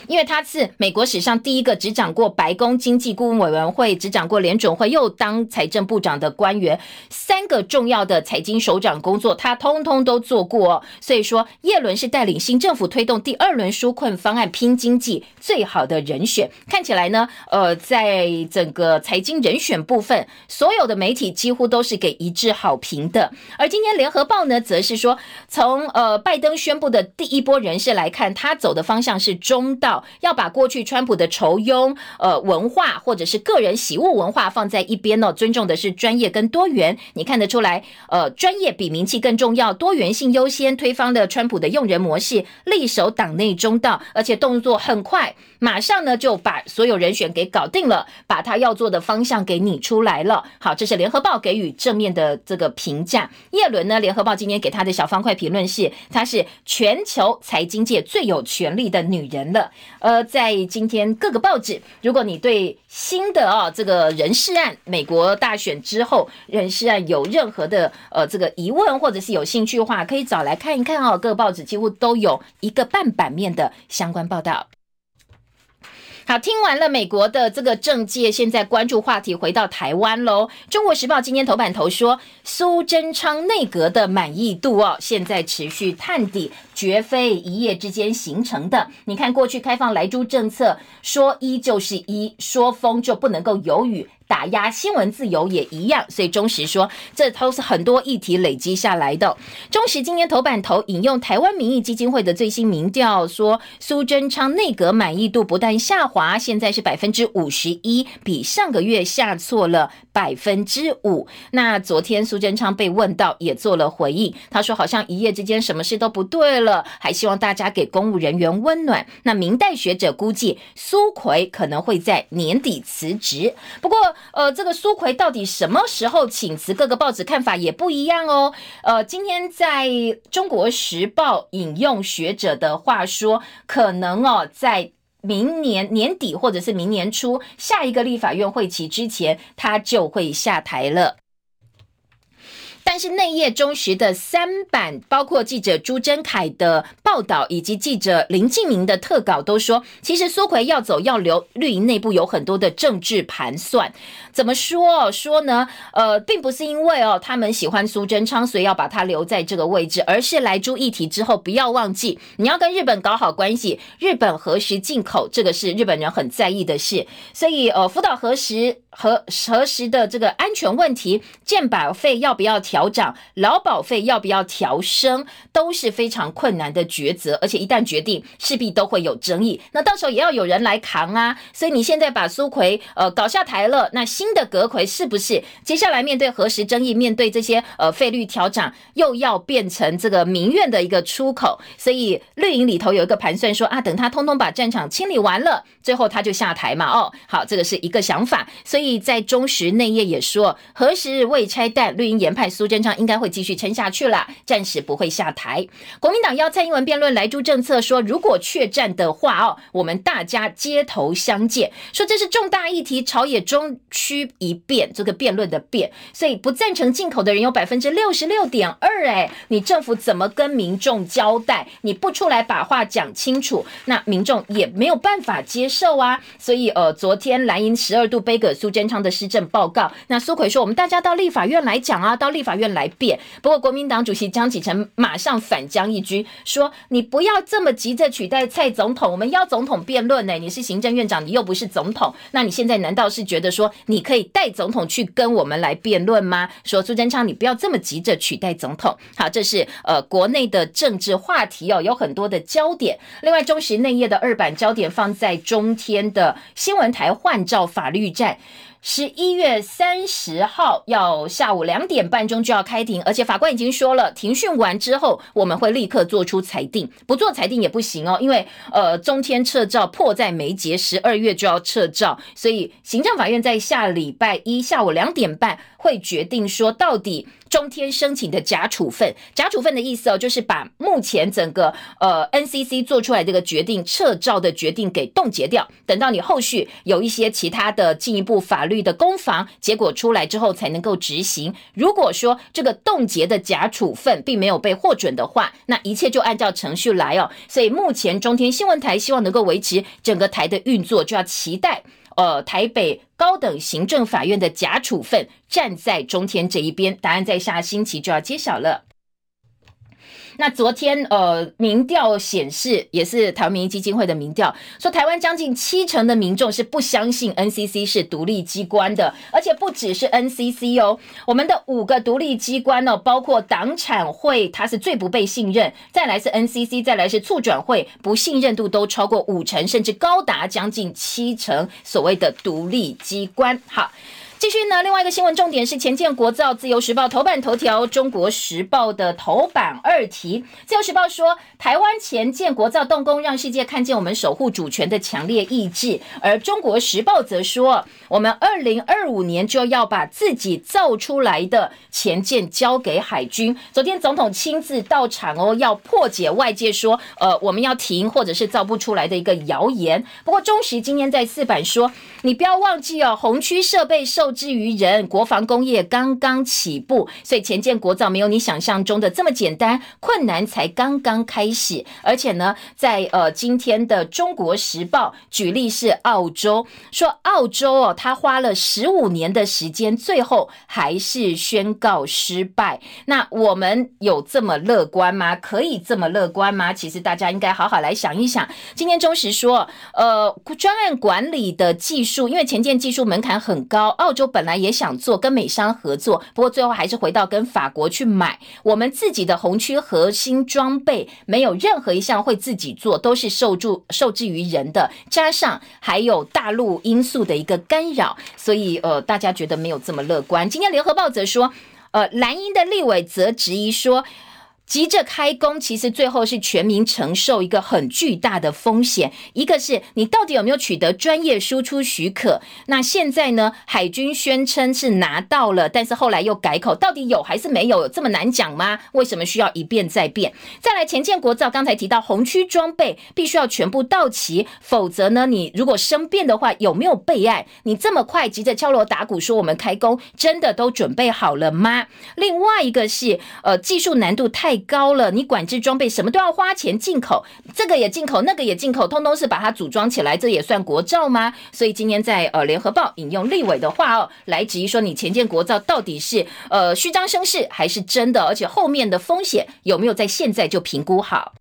Speaker 1: 因为他是美国史上第一个执掌过白宫经济顾问委员会、执掌过联准会又当财政部长的官员，三个重要的财经首长工作他通通都做过。所以说，叶伦是带领新政府推动第二轮纾困方案拼经济最好的人选。看起来呢，呃，在整个财经人选部分，所有的媒体几乎都是给一致好评的。而今天联合报呢，则是说，从呃拜登宣布的第一波人士来看，他走的方向是中道。要把过去川普的仇庸呃文化或者是个人喜恶文化放在一边呢，尊重的是专业跟多元。你看得出来，呃，专业比名气更重要，多元性优先，推翻了川普的用人模式，力守党内中道，而且动作很快，马上呢就把所有人选给搞定了，把他要做的方向给拟出来了。好，这是联合报给予正面的这个评价。叶伦呢，联合报今天给他的小方块评论是，她是全球财经界最有权力的女人了。呃，在今天各个报纸，如果你对新的啊这个人事案，美国大选之后人事案有任何的呃这个疑问，或者是有兴趣的话，可以找来看一看哦。各个报纸几乎都有一个半版面的相关报道。好，听完了美国的这个政界，现在关注话题回到台湾喽。中国时报今天头版头说，苏贞昌内阁的满意度哦，现在持续探底。绝非一夜之间形成的。你看，过去开放来猪政策，说一就是一，说风就不能够有雨，打压新闻自由也一样。所以中时说，这都是很多议题累积下来的。中时今年头版头引用台湾民意基金会的最新民调，说苏贞昌内阁满意度不但下滑，现在是百分之五十一，比上个月下挫了百分之五。那昨天苏贞昌被问到，也做了回应，他说好像一夜之间什么事都不对。了，还希望大家给公务人员温暖。那明代学者估计，苏奎可能会在年底辞职。不过，呃，这个苏奎到底什么时候请辞？各个报纸看法也不一样哦。呃，今天在中国时报引用学者的话说，可能哦，在明年年底或者是明年初下一个立法院会期之前，他就会下台了。但是内页中时的三版，包括记者朱贞凯的报道，以及记者林敬明的特稿，都说，其实苏奎要走要留，绿营内部有很多的政治盘算。怎么说？说呢？呃，并不是因为哦，他们喜欢苏贞昌，所以要把他留在这个位置，而是来朱议题之后，不要忘记，你要跟日本搞好关系。日本何时进口，这个是日本人很在意的事。所以，呃，福岛何时何何时的这个安全问题，健保费要不要调？调涨劳保费要不要调升，都是非常困难的抉择，而且一旦决定，势必都会有争议。那到时候也要有人来扛啊。所以你现在把苏奎呃搞下台了，那新的阁魁是不是接下来面对核实争议，面对这些呃费率调涨，又要变成这个民怨的一个出口？所以绿营里头有一个盘算说啊，等他通通把战场清理完了，最后他就下台嘛。哦，好，这个是一个想法。所以在中时内页也说，何时未拆弹，绿营研派苏。苏贞昌应该会继续撑下去了，暂时不会下台。国民党要蔡英文辩论来珠政策，说如果确战的话哦，我们大家街头相见，说这是重大议题，朝野中区一变，这个辩论的变，所以不赞成进口的人有百分之六十六点二。哎，你政府怎么跟民众交代？你不出来把话讲清楚，那民众也没有办法接受啊。所以呃，昨天蓝营十二度背葛苏贞昌的施政报告，那苏奎说，我们大家到立法院来讲啊，到立法。院来辩，不过国民党主席江启臣马上反将一军，说：“你不要这么急着取代蔡总统，我们要总统辩论呢。你是行政院长，你又不是总统，那你现在难道是觉得说你可以带总统去跟我们来辩论吗？”说苏贞昌，你不要这么急着取代总统。好，这是呃国内的政治话题哦，有很多的焦点。另外，中时内页的二版焦点放在中天的新闻台换照法律战。十一月三十号要下午两点半钟就要开庭，而且法官已经说了，庭讯完之后我们会立刻做出裁定，不做裁定也不行哦，因为呃中天撤照迫在眉睫，十二月就要撤照，所以行政法院在下礼拜一下午两点半会决定说到底。中天申请的假处分，假处分的意思哦，就是把目前整个呃 NCC 做出来这个决定撤照的决定给冻结掉，等到你后续有一些其他的进一步法律的攻防结果出来之后，才能够执行。如果说这个冻结的假处分并没有被获准的话，那一切就按照程序来哦。所以目前中天新闻台希望能够维持整个台的运作，就要期待。呃，台北高等行政法院的假处分站在中天这一边，答案在下星期就要揭晓了。那昨天，呃，民调显示，也是台湾民意基金会的民调，说台湾将近七成的民众是不相信 NCC 是独立机关的，而且不只是 NCC 哦，我们的五个独立机关哦，包括党产会，它是最不被信任，再来是 NCC，再来是促转会，不信任度都超过五成，甚至高达将近七成，所谓的独立机关。好。继续呢，另外一个新闻重点是前建国造自由时报头版头条，中国时报的头版二题。自由时报说，台湾前建国造动工，让世界看见我们守护主权的强烈意志。而中国时报则说，我们二零二五年就要把自己造出来的前舰交给海军。昨天总统亲自到场哦，要破解外界说，呃，我们要停或者是造不出来的一个谣言。不过中时今天在四版说，你不要忘记哦，红区设备受。受制于人，国防工业刚刚起步，所以前建国造没有你想象中的这么简单，困难才刚刚开始。而且呢，在呃今天的《中国时报》举例是澳洲，说澳洲哦，他花了十五年的时间，最后还是宣告失败。那我们有这么乐观吗？可以这么乐观吗？其实大家应该好好来想一想。今天中时说，呃，专案管理的技术，因为前建技术门槛很高，澳。就本来也想做跟美商合作，不过最后还是回到跟法国去买。我们自己的红区核心装备没有任何一项会自己做，都是受助受制于人的，加上还有大陆因素的一个干扰，所以呃，大家觉得没有这么乐观。今天联合报则说，呃，蓝营的立委则质疑说。急着开工，其实最后是全民承受一个很巨大的风险。一个是你到底有没有取得专业输出许可？那现在呢？海军宣称是拿到了，但是后来又改口，到底有还是没有？有这么难讲吗？为什么需要一变再变？再来，前建国造刚才提到红区装备必须要全部到齐，否则呢，你如果生变的话，有没有备案？你这么快急着敲锣打鼓说我们开工，真的都准备好了吗？另外一个是，呃，技术难度太。高了，你管制装备什么都要花钱进口，这个也进口，那个也进口，通通是把它组装起来，这也算国造吗？所以今天在呃联合报引用立委的话哦，来质疑说你前建国造到底是呃虚张声势还是真的，而且后面的风险有没有在现在就评估好？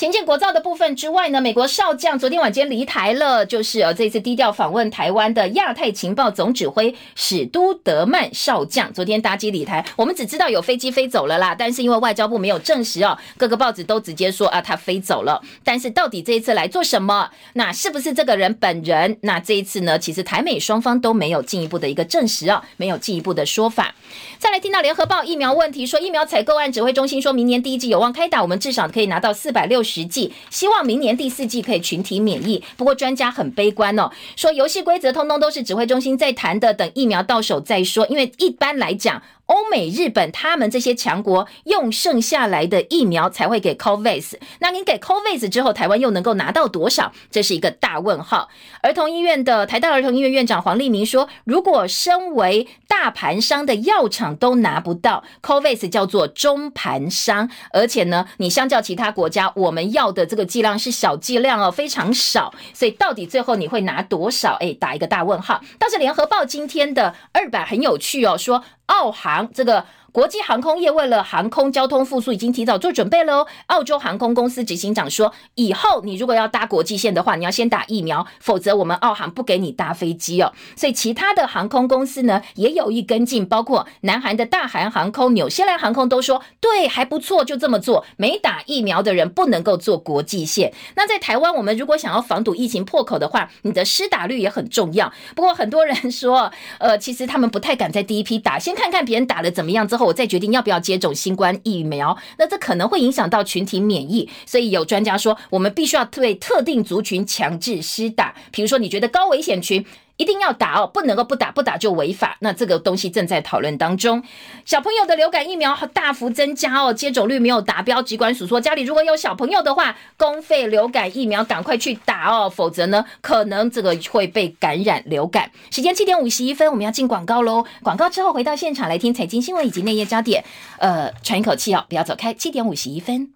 Speaker 1: 前建国造的部分之外呢，美国少将昨天晚间离台了，就是呃这次低调访问台湾的亚太情报总指挥史都德曼少将，昨天搭机离台。我们只知道有飞机飞走了啦，但是因为外交部没有证实哦，各个报纸都直接说啊他飞走了。但是到底这一次来做什么？那是不是这个人本人？那这一次呢，其实台美双方都没有进一步的一个证实哦，没有进一步的说法。再来听到联合报疫苗问题，说疫苗采购案指挥中心说明年第一季有望开打，我们至少可以拿到四百六十。实际希望明年第四季可以群体免疫，不过专家很悲观哦，说游戏规则通通都是指挥中心在谈的，等疫苗到手再说，因为一般来讲。欧美、日本，他们这些强国用剩下来的疫苗才会给 COVAX。那你给 COVAX 之后，台湾又能够拿到多少？这是一个大问号。儿童医院的台大儿童医院院长黄立明说：“如果身为大盘商的药厂都拿不到 COVAX，叫做中盘商。而且呢，你相较其他国家，我们要的这个剂量是小剂量哦，非常少。所以到底最后你会拿多少？哎，打一个大问号。但是联合报今天的二版很有趣哦，说。”澳航这个。国际航空业为了航空交通复苏，已经提早做准备喽。澳洲航空公司执行长说：“以后你如果要搭国际线的话，你要先打疫苗，否则我们澳航不给你搭飞机哦。”所以其他的航空公司呢也有意跟进，包括南韩的大韩航空、纽西兰航空都说：“对，还不错，就这么做。没打疫苗的人不能够坐国际线。”那在台湾，我们如果想要防堵疫情破口的话，你的施打率也很重要。不过很多人说，呃，其实他们不太敢在第一批打，先看看别人打的怎么样之后。我再决定要不要接种新冠疫苗，那这可能会影响到群体免疫，所以有专家说，我们必须要对特定族群强制施打，比如说你觉得高危险群。一定要打哦，不能够不打，不打就违法。那这个东西正在讨论当中。小朋友的流感疫苗大幅增加哦，接种率没有达标。疾管署说，家里如果有小朋友的话，公费流感疫苗赶快去打哦，否则呢，可能这个会被感染流感。时间七点五十一分，我们要进广告喽。广告之后回到现场来听财经新闻以及内页焦点。呃，喘一口气哦，不要走开。七点五十一分。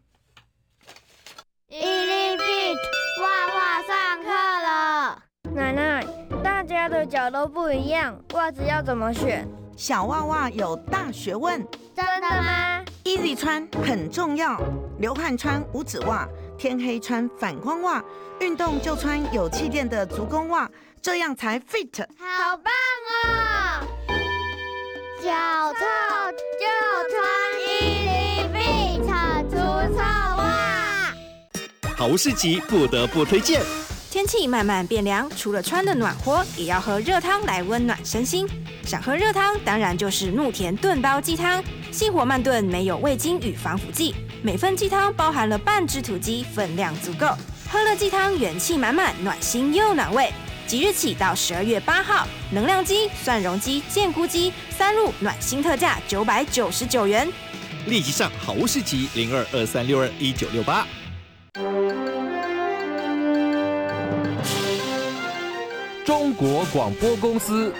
Speaker 18: 家的脚都不一样，袜子要怎么选？
Speaker 19: 小袜袜有大学问，
Speaker 18: 真的吗
Speaker 19: ？Easy 穿很重要，流汗穿五指袜，天黑穿反光袜，运动就穿有气垫的足弓袜，这样才 fit。
Speaker 18: 好棒哦！脚臭就穿 Easy Fit 除臭袜。
Speaker 5: 好物市集不得不推荐。
Speaker 6: 天气慢慢变凉，除了穿的暖和，也要喝热汤来温暖身心。想喝热汤，当然就是怒田炖包鸡汤。细火慢炖，没有味精与防腐剂，每份鸡汤包含了半只土鸡，分量足够。喝了鸡汤，元气满满，暖心又暖胃。即日起到十二月八号，能量鸡、蒜蓉鸡、健菇鸡三入暖心特价九百九十九元。
Speaker 5: 立即上好物市集零二二三六二一九六八。
Speaker 7: 中国广播公司。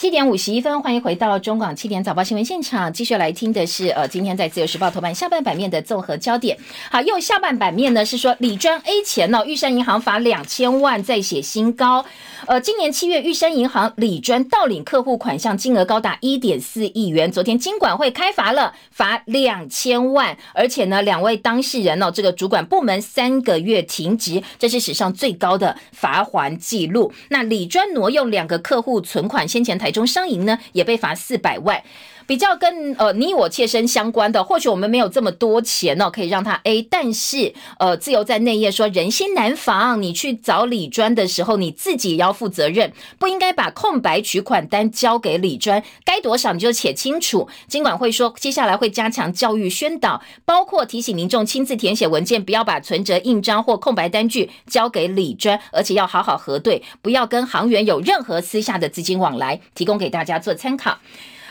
Speaker 1: 七点五十一分，欢迎回到中广七点早报新闻现场，继续来听的是呃，今天在自由时报头版下半版面的综合焦点。好，又下半版面呢是说，李专 A 钱呢，玉山银行罚两千万，再写新高。呃，今年七月，玉山银行李专盗领客户款项金额高达一点四亿元，昨天金管会开罚了，罚两千万，而且呢，两位当事人哦，这个主管部门三个月停职，这是史上最高的罚还记录。那李专挪用两个客户存款，先前台中商银呢也被罚四百万。比较跟呃你我切身相关的，或许我们没有这么多钱哦，可以让他 A，但是呃自由在内页说人心难防，你去找李专的时候，你自己也要负责任，不应该把空白取款单交给李专，该多少你就写清楚。尽管会说接下来会加强教育宣导，包括提醒民众亲自填写文件，不要把存折印章或空白单据交给李专，而且要好好核对，不要跟行员有任何私下的资金往来，提供给大家做参考。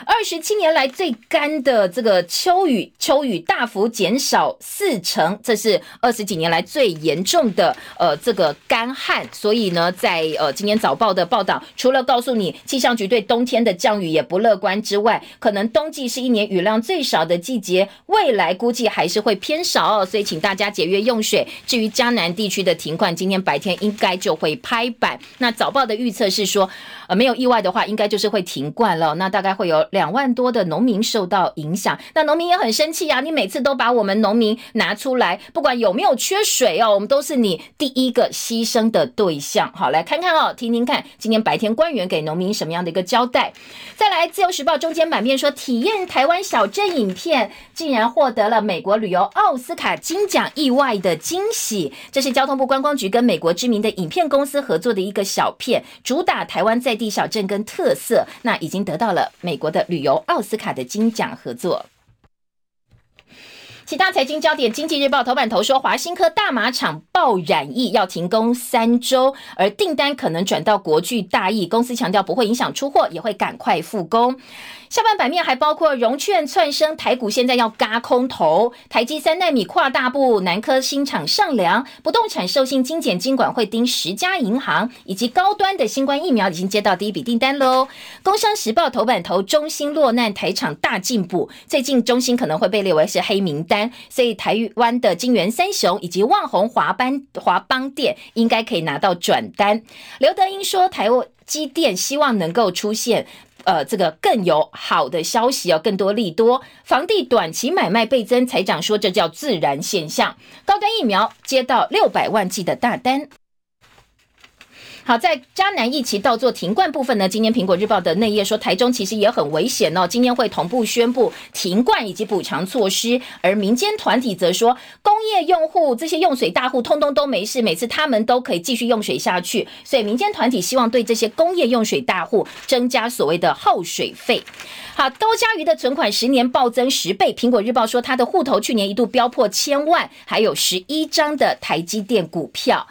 Speaker 1: 二十七年来最干的这个秋雨，秋雨大幅减少四成，这是二十几年来最严重的呃这个干旱。所以呢，在呃今天早报的报道，除了告诉你气象局对冬天的降雨也不乐观之外，可能冬季是一年雨量最少的季节，未来估计还是会偏少哦。所以请大家节约用水。至于江南地区的停灌，今天白天应该就会拍板。那早报的预测是说，呃没有意外的话，应该就是会停灌了。那大概会有。两万多的农民受到影响，那农民也很生气呀！你每次都把我们农民拿出来，不管有没有缺水哦，我们都是你第一个牺牲的对象。好，来看看哦，听听看，今天白天官员给农民什么样的一个交代？再来，《自由时报》中间版面说，体验台湾小镇影片竟然获得了美国旅游奥斯卡金奖，意外的惊喜。这是交通部观光局跟美国知名的影片公司合作的一个小片，主打台湾在地小镇跟特色，那已经得到了美国的。旅游奥斯卡的金奖合作。其他财经焦点，《经济日报》头版头说，华新科大马厂爆染疫，要停工三周，而订单可能转到国巨大亿，公司强调不会影响出货，也会赶快复工。下半版面还包括融券窜升，台股现在要嘎空头，台积三纳米跨大步，南科新厂上梁，不动产授信精简，金管会盯十家银行，以及高端的新冠疫苗已经接到第一笔订单喽。工商时报头版头，中兴落难，台厂大进步，最近中兴可能会被列为是黑名单，所以台湾的金源三雄以及万宏华邦华邦店应该可以拿到转单。刘德英说，台积电希望能够出现。呃，这个更有好的消息哦，更多利多，房地短期买卖倍增，财长说这叫自然现象。高端疫苗接到六百万剂的大单。好，在嘉南一期到做停灌部分呢，今天苹果日报的内页说，台中其实也很危险哦，今天会同步宣布停灌以及补偿措施。而民间团体则说，工业用户这些用水大户通通都没事，每次他们都可以继续用水下去。所以民间团体希望对这些工业用水大户增加所谓的耗水费。好，高嘉瑜的存款十年暴增十倍，苹果日报说他的户头去年一度飙破千万，还有十一张的台积电股票。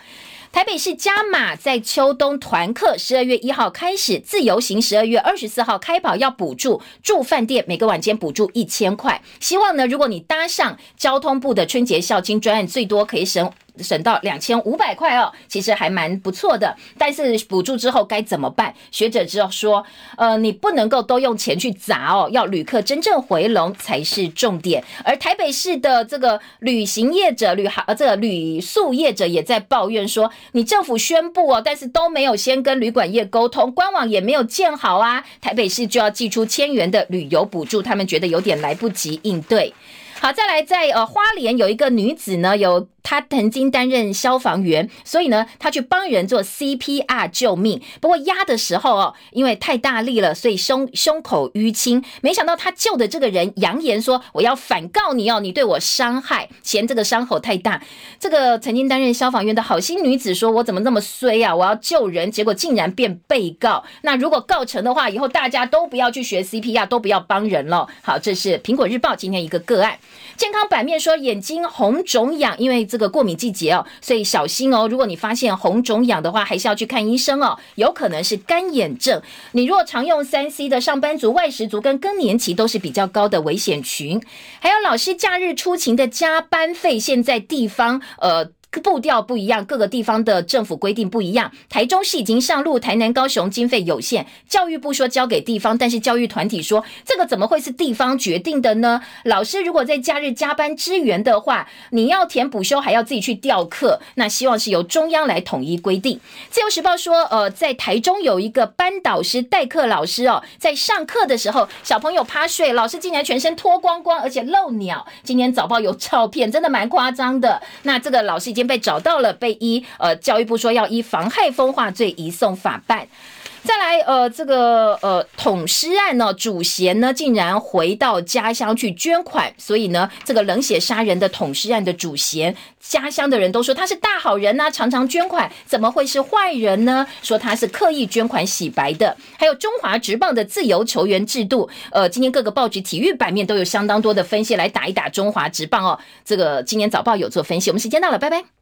Speaker 1: 台北市加码在秋冬团客，十二月一号开始自由行，十二月二十四号开跑，要补助住饭店，每个晚间补助一千块。希望呢，如果你搭上交通部的春节孝金专案，最多可以省。省到两千五百块哦，其实还蛮不错的。但是补助之后该怎么办？学者只有说，呃，你不能够都用钱去砸哦，要旅客真正回笼才是重点。而台北市的这个旅行业者、旅行呃这个旅宿业者也在抱怨说，你政府宣布哦，但是都没有先跟旅馆业沟通，官网也没有建好啊。台北市就要寄出千元的旅游补助，他们觉得有点来不及应对。好，再来在呃花莲有一个女子呢，有她曾经担任消防员，所以呢，她去帮人做 CPR 救命。不过压的时候哦，因为太大力了，所以胸胸口淤青。没想到她救的这个人扬言说：“我要反告你哦，你对我伤害，嫌这个伤口太大。”这个曾经担任消防员的好心女子说：“我怎么那么衰啊？我要救人，结果竟然变被告。那如果告成的话，以后大家都不要去学 CPR，都不要帮人了。”好，这是苹果日报今天一个个案。健康版面说眼睛红肿痒，因为这个过敏季节哦，所以小心哦。如果你发现红肿痒的话，还是要去看医生哦，有可能是干眼症。你若常用三 C 的上班族、外食族跟更年期都是比较高的危险群。还有老师假日出勤的加班费，现在地方呃。步调不一样，各个地方的政府规定不一样。台中市已经上路，台南、高雄经费有限，教育部说交给地方，但是教育团体说这个怎么会是地方决定的呢？老师如果在假日加班支援的话，你要填补休还要自己去调课，那希望是由中央来统一规定。自由时报说，呃，在台中有一个班导师代课老师哦，在上课的时候，小朋友趴睡，老师竟然全身脱光光，而且露鸟。今天早报有照片，真的蛮夸张的。那这个老师经被找到了，被依呃教育部说要依妨害风化罪移送法办。再来，呃，这个呃捅尸案呢，主嫌呢竟然回到家乡去捐款，所以呢，这个冷血杀人的捅尸案的主嫌，家乡的人都说他是大好人呐，常常捐款，怎么会是坏人呢？说他是刻意捐款洗白的。还有中华职棒的自由球员制度，呃，今天各个报纸体育版面都有相当多的分析来打一打中华职棒哦。这个今年早报有做分析，我们时间到了，拜拜。